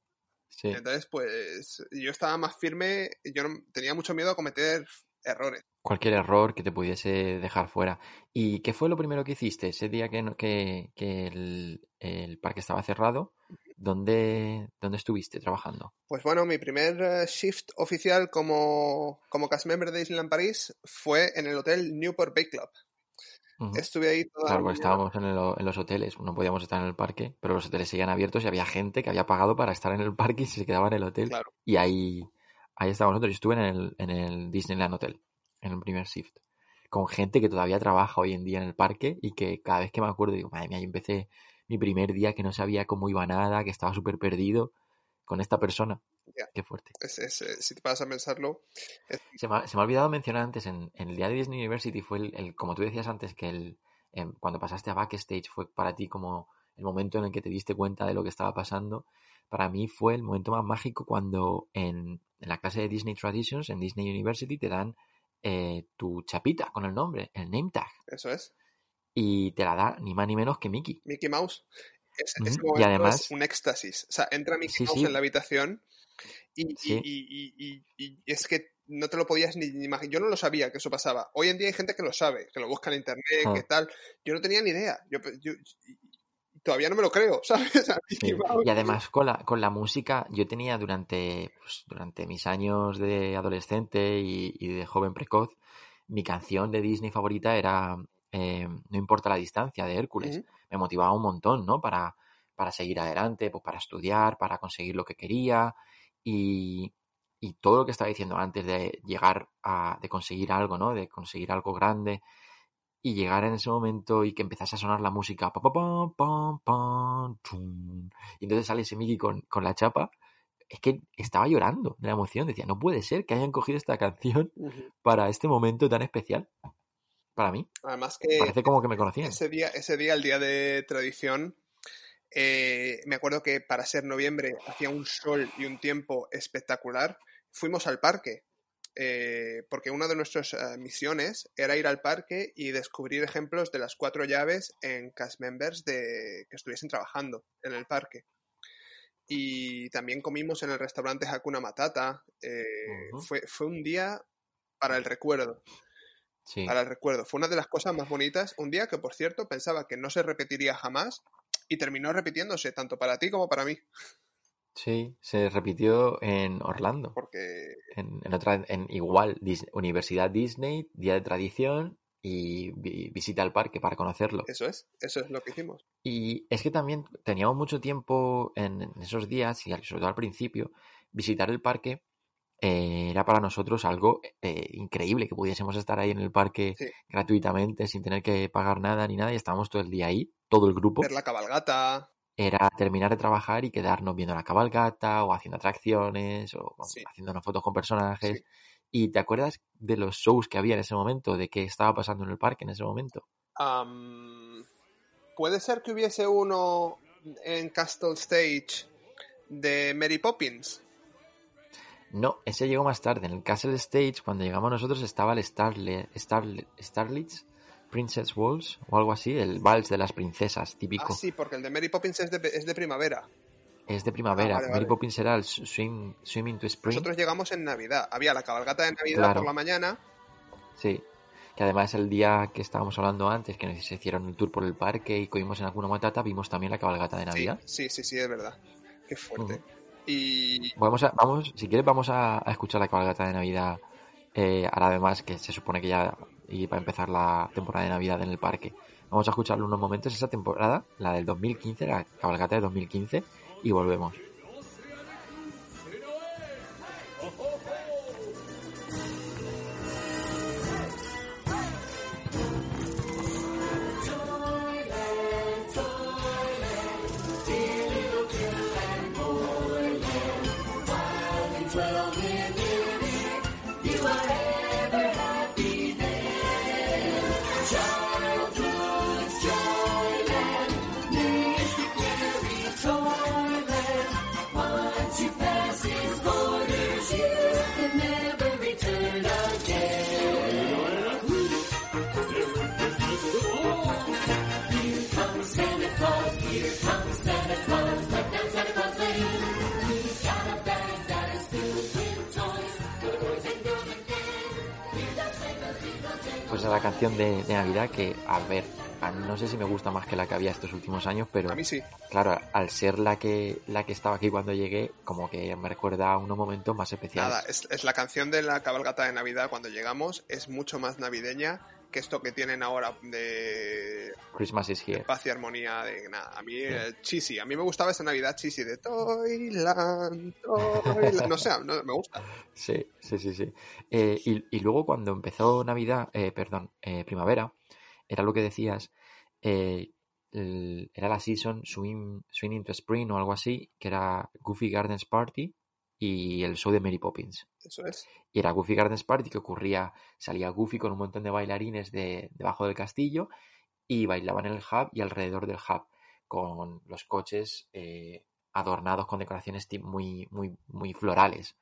sí. Entonces, pues yo estaba más firme, yo no- tenía mucho miedo a cometer errores. Cualquier error que te pudiese dejar fuera. ¿Y qué fue lo primero que hiciste ese día que, no- que, que el, el parque estaba cerrado? ¿Dónde, ¿Dónde estuviste trabajando? Pues bueno, mi primer eh, shift oficial como, como cast member de Disneyland París fue en el hotel Newport Bay Club. Estuve ahí toda Claro, la estábamos en, el- en los hoteles, no podíamos estar en el parque, pero los hoteles seguían abiertos y había gente que había pagado para estar en el parque y se quedaba en el hotel. Claro. Y ahí, ahí estábamos nosotros. Yo estuve en el, en el Disneyland Hotel, en el primer shift, con gente que todavía trabaja hoy en día en el parque y que cada vez que me acuerdo digo, madre mía, yo empecé mi primer día que no sabía cómo iba nada, que estaba súper perdido con esta persona. Qué fuerte. Es- es, eh, si te paras a pensarlo, Se me, ha, se me ha olvidado mencionar antes, en, en el día de Disney University fue el, el- como tú decías antes, que el, em, cuando pasaste a backstage fue para ti como el momento en el que te diste cuenta de lo que estaba pasando, para mí fue el momento más mágico cuando en, en la clase de Disney Traditions, en Disney University, te dan eh, tu chapita con el nombre, el name tag. Eso es. Y te la da ni más ni menos que Mickey. Mickey Mouse. Ujú, ese y además- es un éxtasis. O sea, entra Mickey Sí, Mouse sí. en la habitación y, y- Sí. y- y- y- y es que no te lo podías ni, ni imaginar. Yo no lo sabía que eso pasaba. Hoy en día hay gente que lo sabe, que lo busca en internet, Ah. que tal. Yo no tenía ni idea. Yo, todavía no me lo creo, ¿sabes? Sí. Y además con la, con la música, yo tenía durante, pues, durante mis años de adolescente y, y de joven precoz, mi canción de Disney favorita era eh, No importa la distancia de Hércules. Me motivaba un montón, ¿no? Para, para seguir adelante, pues para estudiar, para conseguir lo que quería y, y todo lo que estaba diciendo antes de llegar a, de conseguir algo, ¿no? De conseguir algo grande y llegar en ese momento y que empezase a sonar la música pa, pa, pam, tum, y entonces sale ese Mickey con, con la chapa. Es que estaba llorando de la emoción. Decía no puede ser que hayan cogido esta canción Ujú. para este momento tan especial para mí. Además que parece como que me conocían. ese día, ese día, el día de tradición, eh, me acuerdo que para ser noviembre hacía un sol y un tiempo espectacular. Fuimos al parque, eh, porque una de nuestras eh, misiones era ir al parque y descubrir ejemplos de las cuatro llaves en cast members de, que estuviesen trabajando en el parque. Y también comimos en el restaurante Hakuna Matata. eh, fue, fue un día para el recuerdo sí para el recuerdo. Fue una de las cosas más bonitas. Un día que, por cierto, pensaba que no se repetiría jamás y terminó repitiéndose tanto para ti como para mí. sí se repitió en Orlando Porque en, en otra en igual Dis- Universidad Disney día de tradición y vi- visita al parque para conocerlo eso es, eso es lo que hicimos. Y es que también teníamos mucho tiempo en, en esos días, y al- sobre todo al principio, visitar el parque eh, era para nosotros algo eh, increíble, que pudiésemos estar ahí en el parque Sí. gratuitamente, sin tener que pagar nada ni nada, y estábamos todo el día ahí, todo el grupo. Ver la cabalgata. Era terminar de trabajar y quedarnos viendo la cabalgata, o haciendo atracciones, o Sí. haciéndonos fotos con personajes. Sí. ¿Y te acuerdas de los shows que había en ese momento, de qué estaba pasando en el parque en ese momento? Puede ser que hubiese uno en Castle Stage de Mary Poppins. No, ese llegó más tarde. En el Castle Stage, cuando llegamos nosotros, estaba el Starle, Starle, Starlitz Princess Waltz o algo así, el vals de las princesas, típico. Ah, sí, porque el de Mary Poppins es de, es de primavera. Es de primavera. Ah, vale, Mary vale. Poppins era el swim, Swimming to Spring. Nosotros llegamos en Navidad. Había la cabalgata de Navidad Claro. por la mañana. Sí. Que además el día que estábamos hablando antes, que nos hicieron el tour por el parque y comimos en alguna matata, vimos también la cabalgata de Navidad. sí, sí, sí, es verdad. Qué fuerte. Y Vamos a, vamos, si quieres, vamos a, escuchar la cabalgata de Navidad. Eh, ahora además que se supone que ya iba a empezar la temporada de Navidad en el parque. Vamos a escucharlo unos momentos, esa temporada, la del 2015, la cabalgata de 2015, y volvemos. Pues a la canción de, de Navidad que, a ver, no sé si me gusta más que la que había estos últimos años, pero a mí sí. claro, al ser la que, la que estaba aquí cuando llegué, como que me recuerda a unos momentos más especiales. Nada, es, es la canción de la cabalgata de Navidad cuando llegamos. Es mucho más navideña que esto que tienen ahora de Christmas is here. paz y armonía. De nada, a mí, eh, cheesy. A mí me gustaba esa Navidad cheesy de Toyland, Toyland. No sé, no, me gusta. Sí, sí, sí, sí. Eh, y, y luego cuando empezó Navidad, eh, perdón, eh, primavera, era lo que decías, eh, el- era la season Swing, Swing into Spring o algo así, que era Goofy Gardens Party y el show de Mary Poppins. Eso es. Y era Goofy Gardens Party que ocurría, salía Goofy con un montón de bailarines de, debajo del castillo y bailaban en el hub y alrededor del hub. con los coches eh, adornados con decoraciones muy, muy, muy florales.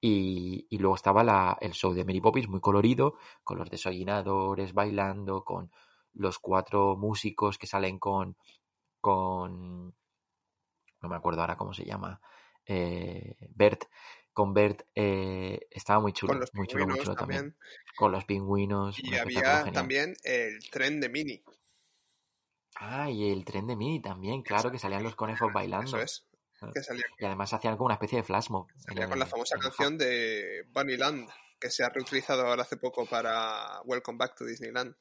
Y, y luego estaba la, el show de Mary Poppins muy colorido, con los desollinadores bailando, con los cuatro músicos que salen con, con no me acuerdo ahora cómo se llama, eh, Bert, con Bert eh, estaba muy chulo, muy chulo, muy chulo también. Con los pingüinos. Y había también el tren de Mini. Ah, y el tren de Mini también, claro, que salían los conejos bailando. Eso es. Ah. Y además hacían como una especie de flash mob. Salía con la famosa canción de Bunnyland, que se ha reutilizado ahora hace poco para Welcome Back to Disneyland.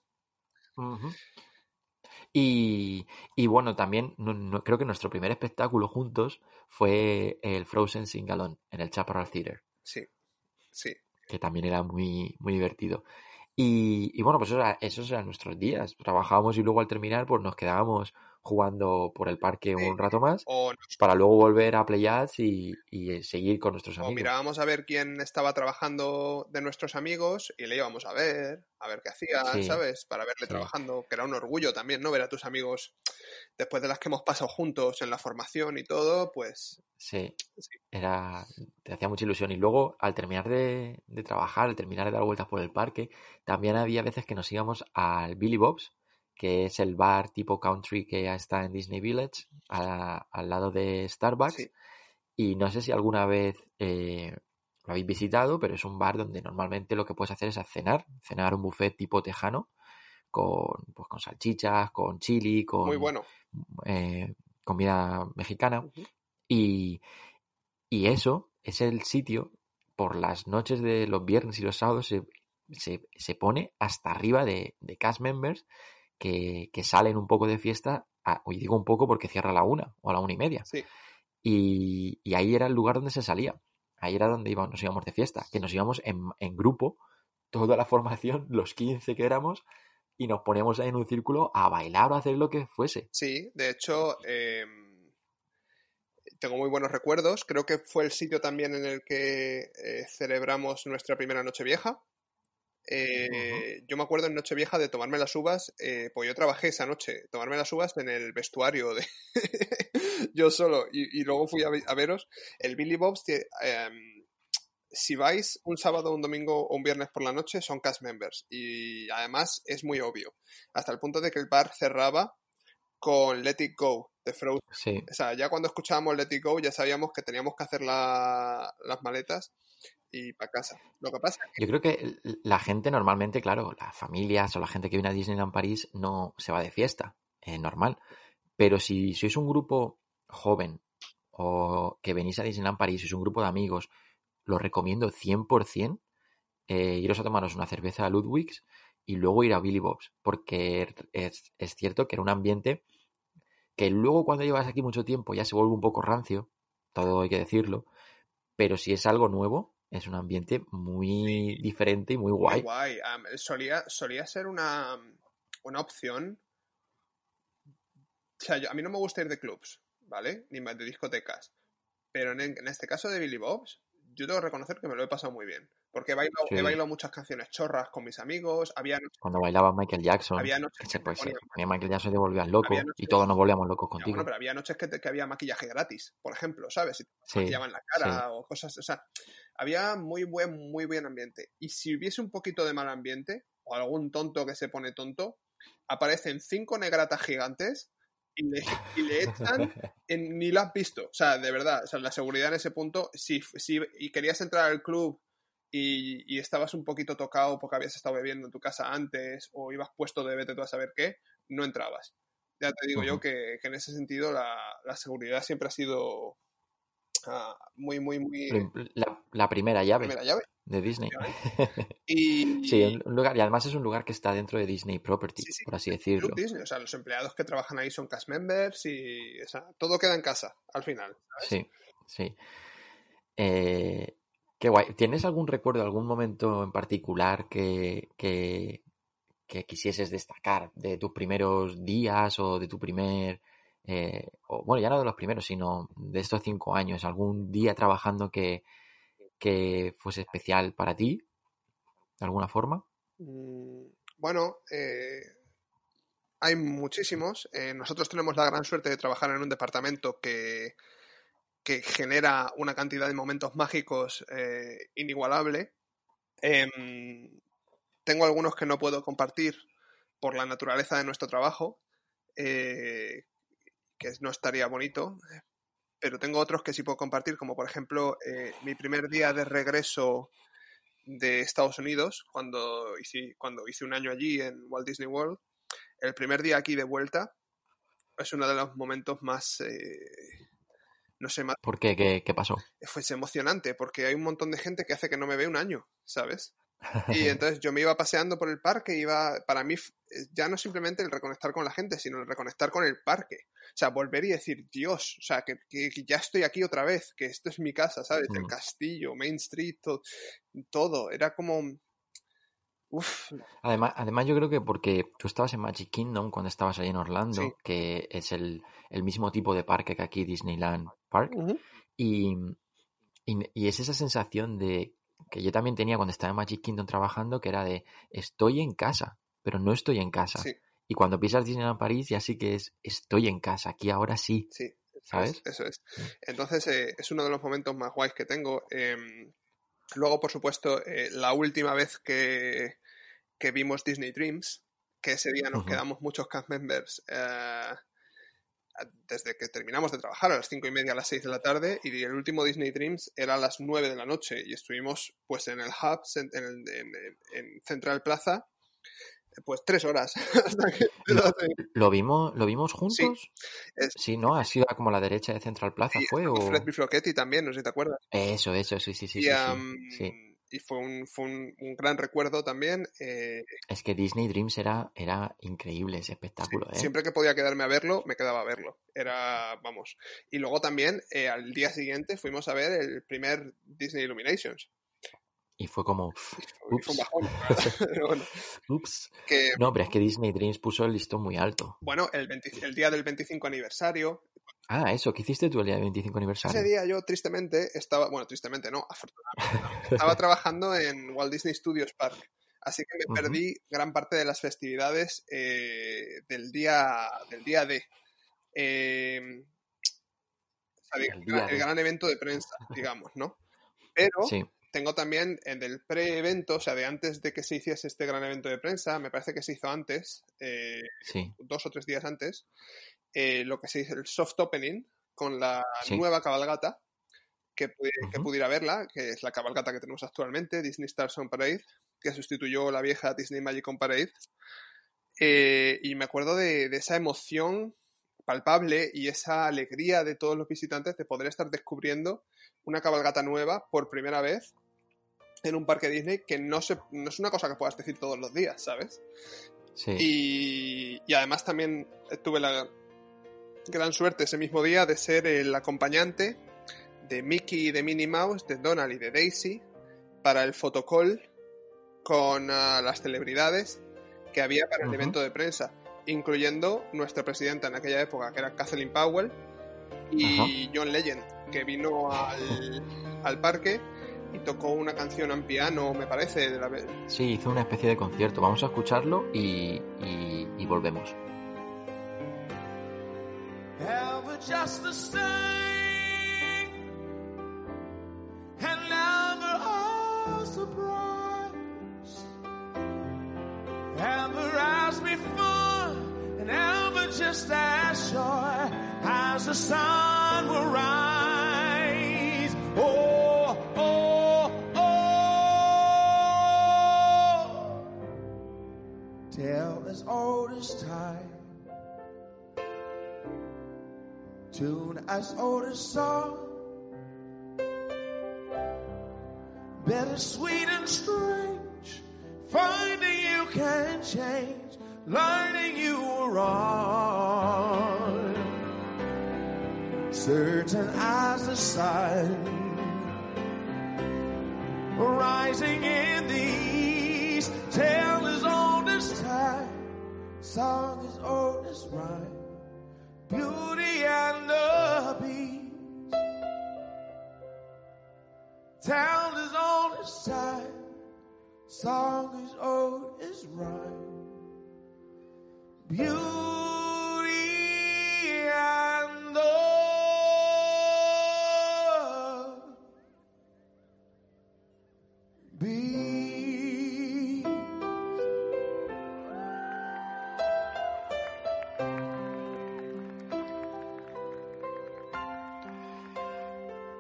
Y, y, bueno, también no, creo que nuestro primer espectáculo juntos fue el Frozen Singalone en el Chaparral Theater. Sí, sí. Que también era muy, muy divertido. Y, y bueno, pues esos eran nuestros días. Trabajábamos y luego al terminar pues nos quedábamos jugando por el parque un rato más para luego volver a Playats y, y, seguir con nuestros amigos. O mirábamos a ver quién estaba trabajando de nuestros amigos y le íbamos a ver, a ver qué hacía, ¿sabes? Para verle trabajando, que era un orgullo también, ¿no? Ver a tus amigos después de las que hemos pasado juntos en la formación y todo, pues... Sí, era te hacía mucha ilusión. Y luego, al terminar de, de trabajar, al terminar de dar vueltas por el parque, también había veces que nos íbamos al Billy Bob's, que es el bar tipo country que ya está en Disney Village, al lado de Starbucks. Y no sé si alguna vez eh, lo habéis visitado, pero es un bar donde normalmente lo que puedes hacer es cenar, cenar un buffet tipo tejano, con, pues, con salchichas, con chili, con Muy bueno. Eh, comida mexicana. y, y eso es el sitio, por las noches de los viernes y los sábados, se, se, se pone hasta arriba de, de cast members que, salen un poco de fiesta, hoy digo un poco porque cierra a la una o a la una y media. Y, ahí era el lugar donde se salía. Ahí era donde íbamos, nos íbamos de fiesta, que nos íbamos en, grupo, toda la formación, los 15 que éramos, y nos poníamos ahí en un círculo a bailar o a hacer lo que fuese. Sí, de hecho, em, tengo muy buenos recuerdos. Creo que fue el sitio también en el que eh, celebramos nuestra primera noche vieja. Eh, yo me acuerdo en Nochevieja de tomarme las uvas, eh, pues yo trabajé esa noche, tomarme las uvas en el vestuario de yo solo y, luego fui a, veros. El Billy Bob's, em, si vais un sábado, un domingo o un viernes por la noche, son cast members y además es muy obvio, hasta el punto de que el bar cerraba con Let It Go de Frozen. O sea, ya cuando escuchábamos Let It Go ya sabíamos que teníamos que hacer las maletas y para casa. Lo que pasa Yo creo que la gente normalmente, claro, las familias o la gente que viene a Disneyland París no se va de fiesta, es normal. Pero si sois un grupo joven o que venís a Disneyland París, sois un grupo de amigos, lo recomiendo 100% eh, iros a tomaros una cerveza a Ludwig's y luego ir a Billy Bob's, porque es, es cierto que era un ambiente que luego cuando llevas aquí mucho tiempo ya se vuelve un poco rancio, todo hay que decirlo, pero si es algo nuevo, es un ambiente muy diferente y muy guay. Muy guay. solía, solía ser una, una opción. O sea, a mí no me gusta ir de clubs, ¿vale? Ni de discotecas. Pero en, en, este caso de Billy Bob's, yo tengo que reconocer que me lo he pasado muy bien. Porque he bailado, muchas canciones chorras con mis amigos. Había Cuando bailaba Michael Jackson, había noches que, pues, Michael Jackson te volvían loco y todos nos volvíamos locos contigo. Bueno, pero había noches que, que, había maquillaje gratis, por ejemplo, ¿sabes? Si te maquillaban la cara o cosas. O sea, había muy buen, muy buen ambiente. Y si hubiese un poquito de mal ambiente, o algún tonto que se pone tonto, aparecen cinco negratas gigantes y le, y le echan en, ni lo has visto. O sea, de verdad, o sea, la seguridad en ese punto, si, si y querías entrar al club y, estabas un poquito tocado porque habías estado bebiendo en tu casa antes o ibas puesto de vete tú a saber qué, no entrabas. Ya te digo yo que, en ese sentido la, la seguridad siempre ha sido muy, muy, muy... La, primera llave. De Disney. y... Sí, un lugar, y además es un lugar que está dentro de Disney Property, por así decirlo. Disney, o sea, los empleados que trabajan ahí son cast members y todo queda en casa al final. Sí, sí. Eh, qué guay. ¿Tienes algún recuerdo, algún momento en particular que, que, quisieses destacar de tus primeros días o de tu primer eh, o, bueno, ya no de los primeros, sino de estos cinco años, algún día trabajando que, que fuese especial para ti, de alguna forma? Mm, bueno, eh, hay muchísimos. Eh, nosotros tenemos la gran suerte de trabajar en un departamento que, que genera una cantidad de momentos mágicos eh, inigualable. Em, tengo algunos que no puedo compartir por la naturaleza de nuestro trabajo, eh, que no estaría bonito, pero tengo otros que sí puedo compartir, como por ejemplo mi primer día de regreso de Estados Unidos, cuando hice, cuando hice un año allí en Walt Disney World el primer día aquí de vuelta es uno de los momentos más, eh, no sé, más... ¿Por qué? qué? pasó? Fue emocionante, porque hay un montón de gente que hace que no me ve un año, ¿sabes? Y entonces yo me iba paseando por el parque, iba, para mí eh, ya no simplemente el reconectar con la gente, sino el reconectar con el parque. O sea, volver y decir, Dios, o sea, que, ya estoy aquí otra vez, que esto es mi casa, ¿sabes? El castillo, Main Street, todo. Era como, Además, además, yo creo que porque tú estabas en Magic Kingdom cuando estabas ahí en Orlando, que es el, mismo tipo de parque que aquí Disneyland Park, y, y, es esa sensación de que yo también tenía cuando estaba en Magic Kingdom trabajando, que era de estoy en casa, pero no estoy en casa. Y cuando pisas Disneyland París ya sí que es estoy en casa, aquí ahora sí. Sí, ¿sabes? Eso es. Mm. Entonces eh, es uno de los momentos más guays que tengo. Em, Luego, por supuesto, eh, la última vez que, vimos Disney Dreams, que ese día nos quedamos muchos cast members eh, desde que terminamos de trabajar a las cinco y media a las seis de la tarde y el último Disney Dreams era a las nueve de la noche y estuvimos pues en el hub en Central Plaza pues tres horas. ¿Lo, vimos, ¿Lo vimos juntos? Sí, ¿no? Ha sido como la derecha de Central Plaza, ¿fue? O... Fred Bifloquetti también, no sé si te acuerdas. Eso, eso, sí, sí, sí. Y, fue, un, fue un, gran recuerdo también. Eh, es que Disney Dreams era, era increíble ese espectáculo. ¿eh? Siempre que podía quedarme a verlo, me quedaba a verlo. Era, vamos. Y luego también, eh, al día siguiente, fuimos a ver el primer Disney Illuminations. Y fue como. Ups. ups. no, pero es que Disney Dreams puso el listón muy alto. Bueno, el, el día del 25 aniversario. Ah, eso, ¿qué hiciste tú el día del 25 aniversario? Ese día yo tristemente estaba, bueno, tristemente no, afortunadamente estaba trabajando en Walt Disney Studios Park. Así que me perdí gran parte de las festividades eh, del día del día de. Eh, el, gran evento de prensa, digamos, ¿no? Pero sí tengo también en el pre-evento, o sea, de antes de que se hiciese este gran evento de prensa, me parece que se hizo antes, eh, dos o tres días antes, eh, lo que se dice el soft opening con la nueva cabalgata, que, pudiera verla, que es la cabalgata que tenemos actualmente, Disney Stars on Parade, que sustituyó la vieja Disney Magic on Parade. Eh, y me acuerdo de, de esa emoción palpable y esa alegría de todos los visitantes de poder estar descubriendo una cabalgata nueva por primera vez en un parque Disney que no, se, no es una cosa que puedas decir todos los días, ¿sabes? Sí. Y, además también tuve la gran suerte ese mismo día de ser el acompañante de Mickey y de Minnie Mouse, de Donald y de Daisy para el fotocall con ah, las celebridades que había para el evento de prensa, incluyendo nuestra presidenta en aquella época, que era Kathleen Powell, y John Legend, que vino al, al parque y tocó una canción en piano, me parece. De la... Sí, hizo una especie de concierto. Vamos a escucharlo y, y, y volvemos. Just the same, and never a surprise. Ever as before, and ever just as sure as the sun will rise. Oh. oh, oh. as old as time, tune as old as song, bittersweet and strange, finding you can change, learning you were wrong, certain as the sun. Rising in the east, tale as old as time song as old as rhyme, beauty and the beast. Town is old as time, song is old as rhyme, beauty.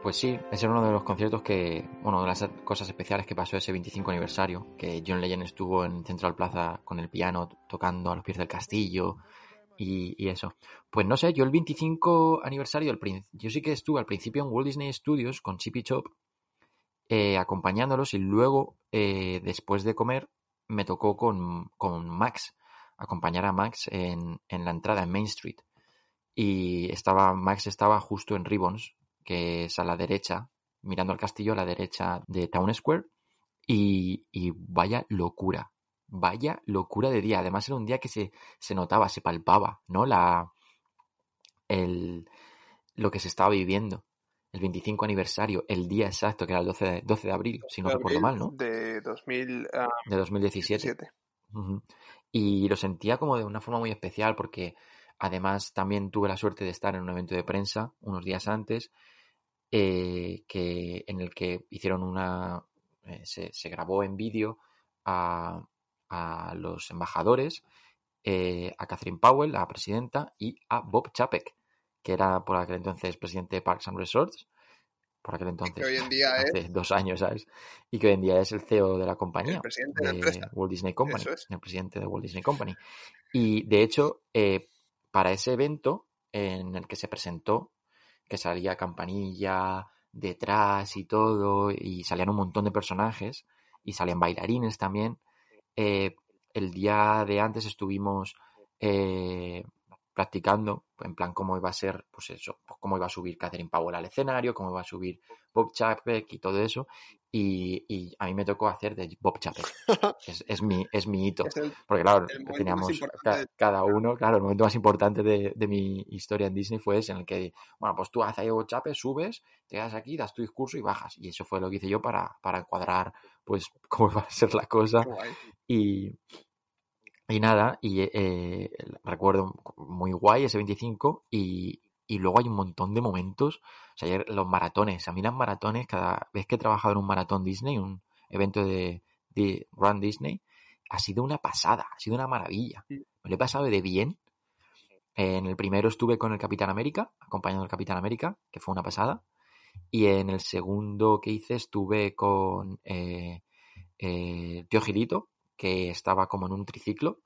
Pues sí, ese era uno de los conciertos que, bueno, de las cosas especiales que pasó ese 25 aniversario, que John Legend estuvo en Central Plaza con el piano tocando a los pies del castillo y, eso. Pues no sé, yo el 25 aniversario, yo sí que estuve al principio en Walt Disney Studios con Chippy Chop, eh, acompañándolos y luego, eh, después de comer, me tocó con, con Max, acompañar a Max en, en la entrada en Main Street. Y estaba, Max estaba justo en Ribbons, que es a la derecha, mirando al castillo a la derecha de Town Square. Y, vaya locura, vaya locura de día. Además era un día que se, se notaba, se palpaba, ¿no? La, el, lo que se estaba viviendo. El 25 aniversario, el día exacto, que era el 12 de, 12 de abril, si no recuerdo mal, ¿no? De, 2000, de 2017. Y lo sentía como de una forma muy especial porque además también tuve la suerte de estar en un evento de prensa unos días antes eh, que, en el que hicieron una. Eh, se, grabó en vídeo a, los embajadores, eh, a Catherine Powell, la presidenta, y a Bob Chapek, que era por aquel entonces presidente de Parks and Resorts, por aquel entonces, hoy en día hace dos años, ¿sabes? Y que hoy en día es el CEO de la compañía, el presidente de, Walt Disney Company, el presidente de Walt Disney Company. Y de hecho, para ese evento en el que se presentó que salía Campanilla detrás y todo, y salían un montón de personajes, y salían bailarines también. Eh, el día de antes estuvimos eh, practicando, en plan cómo iba a ser, pues eso, pues cómo iba a subir Catherine Powell al escenario, cómo iba a subir Bob Chapek y todo eso. Y, a mí me tocó hacer de Bob Chapek. es, mi, es mi hito. Porque claro, teníamos cada uno, claro, el momento más importante de, mi historia en Disney fue ese en el que, bueno, pues tú haces ahí Bob Chapek, subes, te quedas aquí, das tu discurso y bajas. Y eso fue lo que hice yo para, para encuadrar, pues, cómo va a ser la cosa. Y, y nada, y eh, recuerdo muy guay ese 25 y, y luego hay un montón de momentos, o sea, los maratones, a mí las maratones, cada vez que he trabajado en un maratón Disney, un evento de, de Run Disney, ha sido una pasada, ha sido una maravilla. Me lo he pasado de bien. En el primero estuve con el Capitán América, acompañando al Capitán América, que fue una pasada. Y en el segundo que hice estuve con eh, eh, Tío Gilito, que estaba como en un triciclo.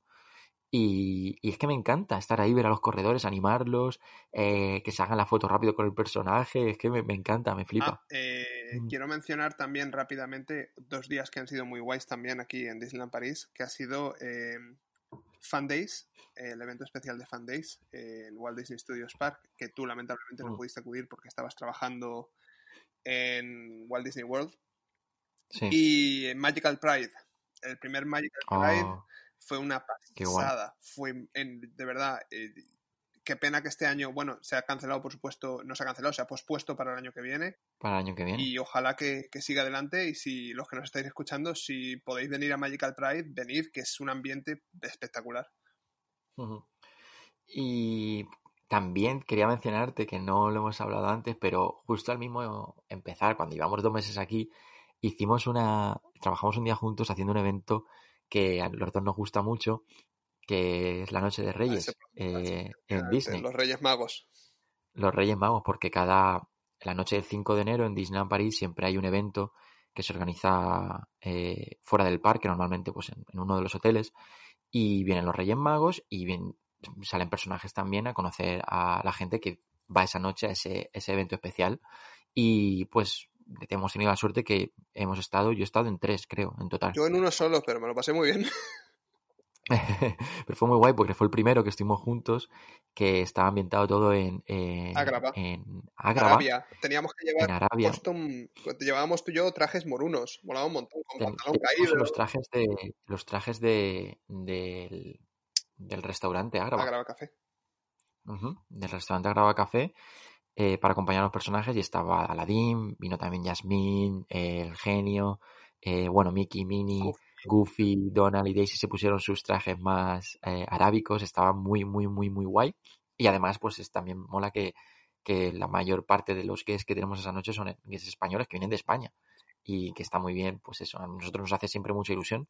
Y, es que me encanta estar ahí, ver a los corredores, animarlos, eh, que se hagan la foto rápido con el personaje. Es que me, encanta, me flipa. Ah, eh, mm. Quiero mencionar también rápidamente dos días que han sido muy guays también aquí en Disneyland París, que ha sido eh, Fan Days, el evento especial de Fan Days en Walt Disney Studios Park, que tú lamentablemente no mm. pudiste acudir porque estabas trabajando en Walt Disney World. Y Magical Pride, el primer Magical Pride ah. fue una pasada. Fue, de verdad, eh, qué pena que este año, bueno, se ha cancelado, por supuesto, no se ha cancelado, se ha pospuesto para el año que viene. Para el año que viene. Y ojalá que, siga adelante. Y si los que nos estáis escuchando, si podéis venir a Magical Pride, venid, que es un ambiente espectacular. Y también quería mencionarte que no lo hemos hablado antes, pero justo al mismo empezar, cuando llevamos dos meses aquí, hicimos una, trabajamos un día juntos haciendo un evento que a los dos nos gusta mucho, que es la Noche de ah, Reyes eh, en Disney. Los Reyes Magos. Los Reyes Magos, porque cada, la noche del 5 de enero en Disneyland París siempre hay un evento que se organiza eh, fuera del parque, normalmente pues en, uno de los hoteles, y vienen los Reyes Magos y salen personajes también a conocer a la gente que va esa noche a ese, ese evento especial. Y pues hemos tenido la suerte que hemos estado, yo he estado en tres, creo, en total. Yo en uno solo, pero me lo pasé muy bien. pero fue muy guay porque fue el primero que estuvimos juntos, que estaba ambientado todo en, en, en Arabia. Teníamos que llevar llevábamos tú y yo trajes morunos, molaba un montón, con pantalón caído. Los trajes de los trajes de, del, del restaurante Agrava. Agrava Café. del restaurante Agrava Café eh, para acompañar a los personajes y estaba Aladdin, vino también Jasmine, el genio, eh, bueno, Mickey, Minnie, Goofy, Donald y Daisy se pusieron sus trajes más eh, arábicos, estaba muy, muy, muy, muy guay. Y además, pues es, también mola que, que la mayor parte de los guests que tenemos esa noche son guests españoles que vienen de España y que está muy bien, pues eso, a nosotros nos hace siempre mucha ilusión,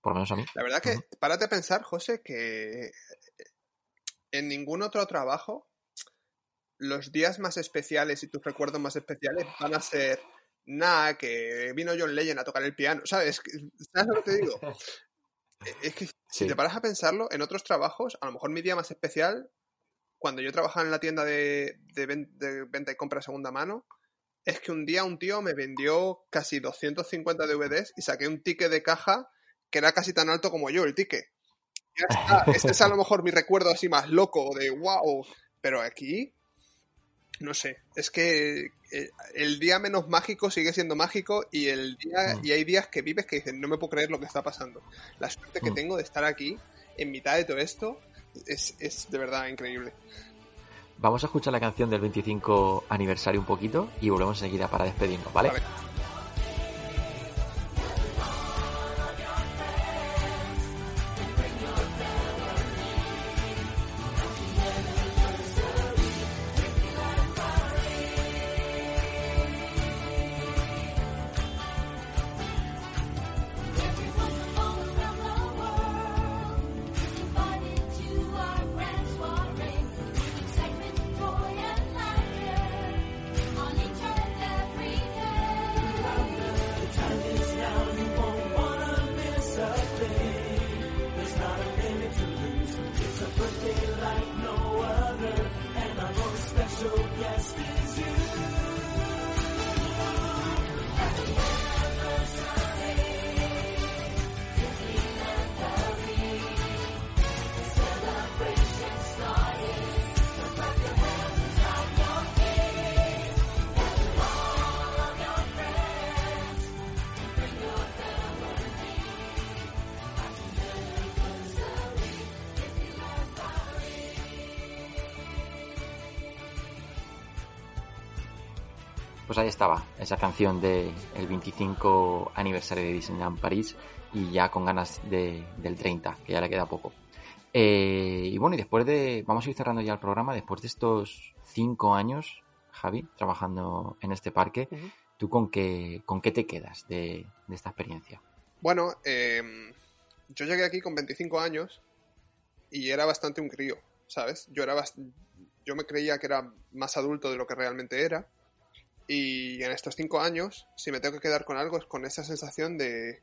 por lo menos a mí. La verdad que, párate a pensar, José, que en ningún otro trabajo los días más especiales y tus recuerdos más especiales van a ser, nada, que vino John Legend a tocar el piano, ¿sabes? ¿Sabes lo que te digo? E, es que si te paras a pensarlo, en otros trabajos, a lo mejor mi día más especial, cuando yo trabajaba en la tienda de, de, venta y compra segunda mano, es que un día un tío me vendió casi 250 DVDs y saqué un ticket de caja que era casi tan alto como yo, el ticket. Ya está. Este es a lo mejor mi recuerdo así más loco de wow. Pero aquí, no sé, es que eh, el día menos mágico sigue siendo mágico y el día mm. y hay días que vives que dicen no me puedo creer lo que está pasando. La suerte que mm. tengo de estar aquí en mitad de todo esto es, es de verdad increíble. Vamos a escuchar la canción del 25 aniversario un poquito y volvemos enseguida para despedirnos, ¿vale? vale. Pues ahí estaba, esa canción del 25 aniversario de Disneyland París y ya con ganas del 30, que ya le queda poco. Eh, y bueno, y después de, vamos a ir cerrando ya el programa, después de estos cinco años, Javi, trabajando en este parque, ¿tú con qué, con qué te quedas de, esta experiencia? Bueno, em, yo llegué aquí con 25 años y era bastante un crío, ¿sabes? Yo, era yo me creía que era más adulto de lo que realmente era y en estos cinco años, si me tengo que quedar con algo, es con esa sensación de,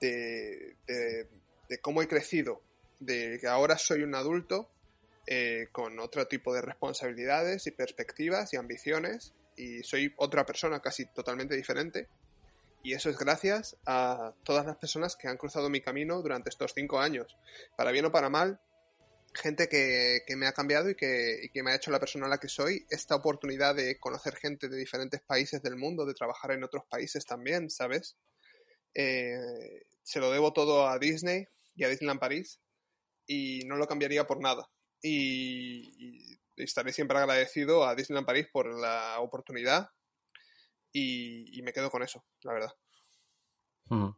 de, de, cómo he crecido, de que ahora soy un adulto eh, con otro tipo de responsabilidades y perspectivas y ambiciones y soy otra persona casi totalmente diferente. Y eso es gracias a todas las personas que han cruzado mi camino durante estos cinco años. Para bien o para mal, gente que, me ha cambiado y que, me ha hecho la persona a la que soy, esta oportunidad de conocer gente de diferentes países del mundo, de trabajar en otros países también, ¿sabes? Eh, se lo debo todo a Disney y a Disneyland París y no lo cambiaría por nada. Y, estaré siempre agradecido a Disneyland París por la oportunidad y, me quedo con eso, la verdad. Mm,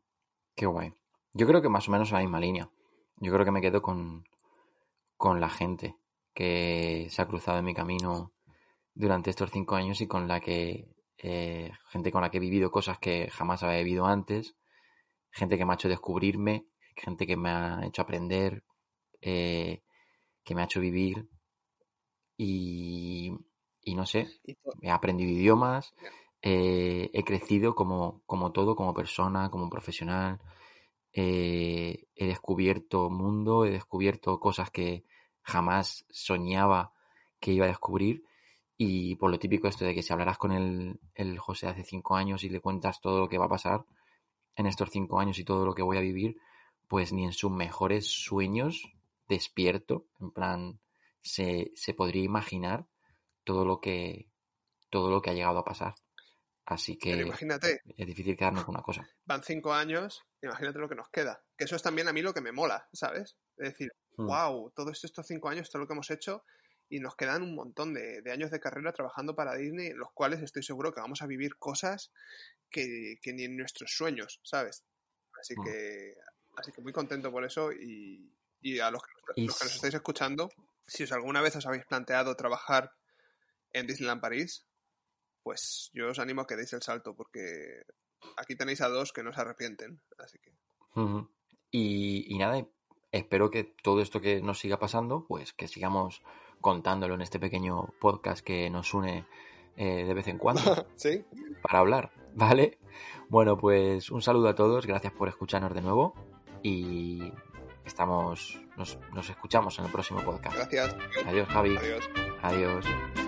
qué guay. Yo creo que más o menos en la misma línea. Yo creo que me quedo con, con la gente que se ha cruzado en mi camino durante estos cinco años y con la que eh, gente con la que he vivido cosas que jamás había vivido antes, gente que me ha hecho descubrirme, gente que me ha hecho aprender, eh, que me ha hecho vivir y, no sé, he aprendido idiomas, eh, he crecido como, como todo, como persona, como profesional, he descubierto mundo, he descubierto cosas que jamás soñaba que iba a descubrir. Y por lo típico esto de que si hablarás con el, el José hace cinco años y le cuentas todo lo que va a pasar en estos cinco años y todo lo que voy a vivir, pues ni en sus mejores sueños despierto, en plan, se, se podría imaginar todo lo que todo lo que ha llegado a pasar. Así que imagínate, es difícil quedarnos con una cosa. Van cinco años, imagínate lo que nos queda. Que eso es también a mí lo que me mola, ¿sabes? Es decir, wow, hmm. todos estos cinco años, todo lo que hemos hecho, y nos quedan un montón de, años de carrera trabajando para Disney, en los cuales estoy seguro que vamos a vivir cosas que, ni en nuestros sueños, ¿sabes? Así hmm. que, así que muy contento por eso y, a los que, los que nos estáis escuchando, si os alguna vez os habéis planteado trabajar en Disneyland París, pues yo os animo a que deis el salto, porque aquí tenéis a dos que no se arrepienten. Así que. y, nada, espero que todo esto que nos siga pasando, pues que sigamos contándolo en este pequeño podcast que nos une eh, de vez en cuando ¿Sí? para hablar, ¿vale? Bueno, pues un saludo a todos, gracias por escucharnos de nuevo y estamos nos, nos escuchamos en el próximo podcast. Gracias. Adiós, Javi. Adiós. Adiós.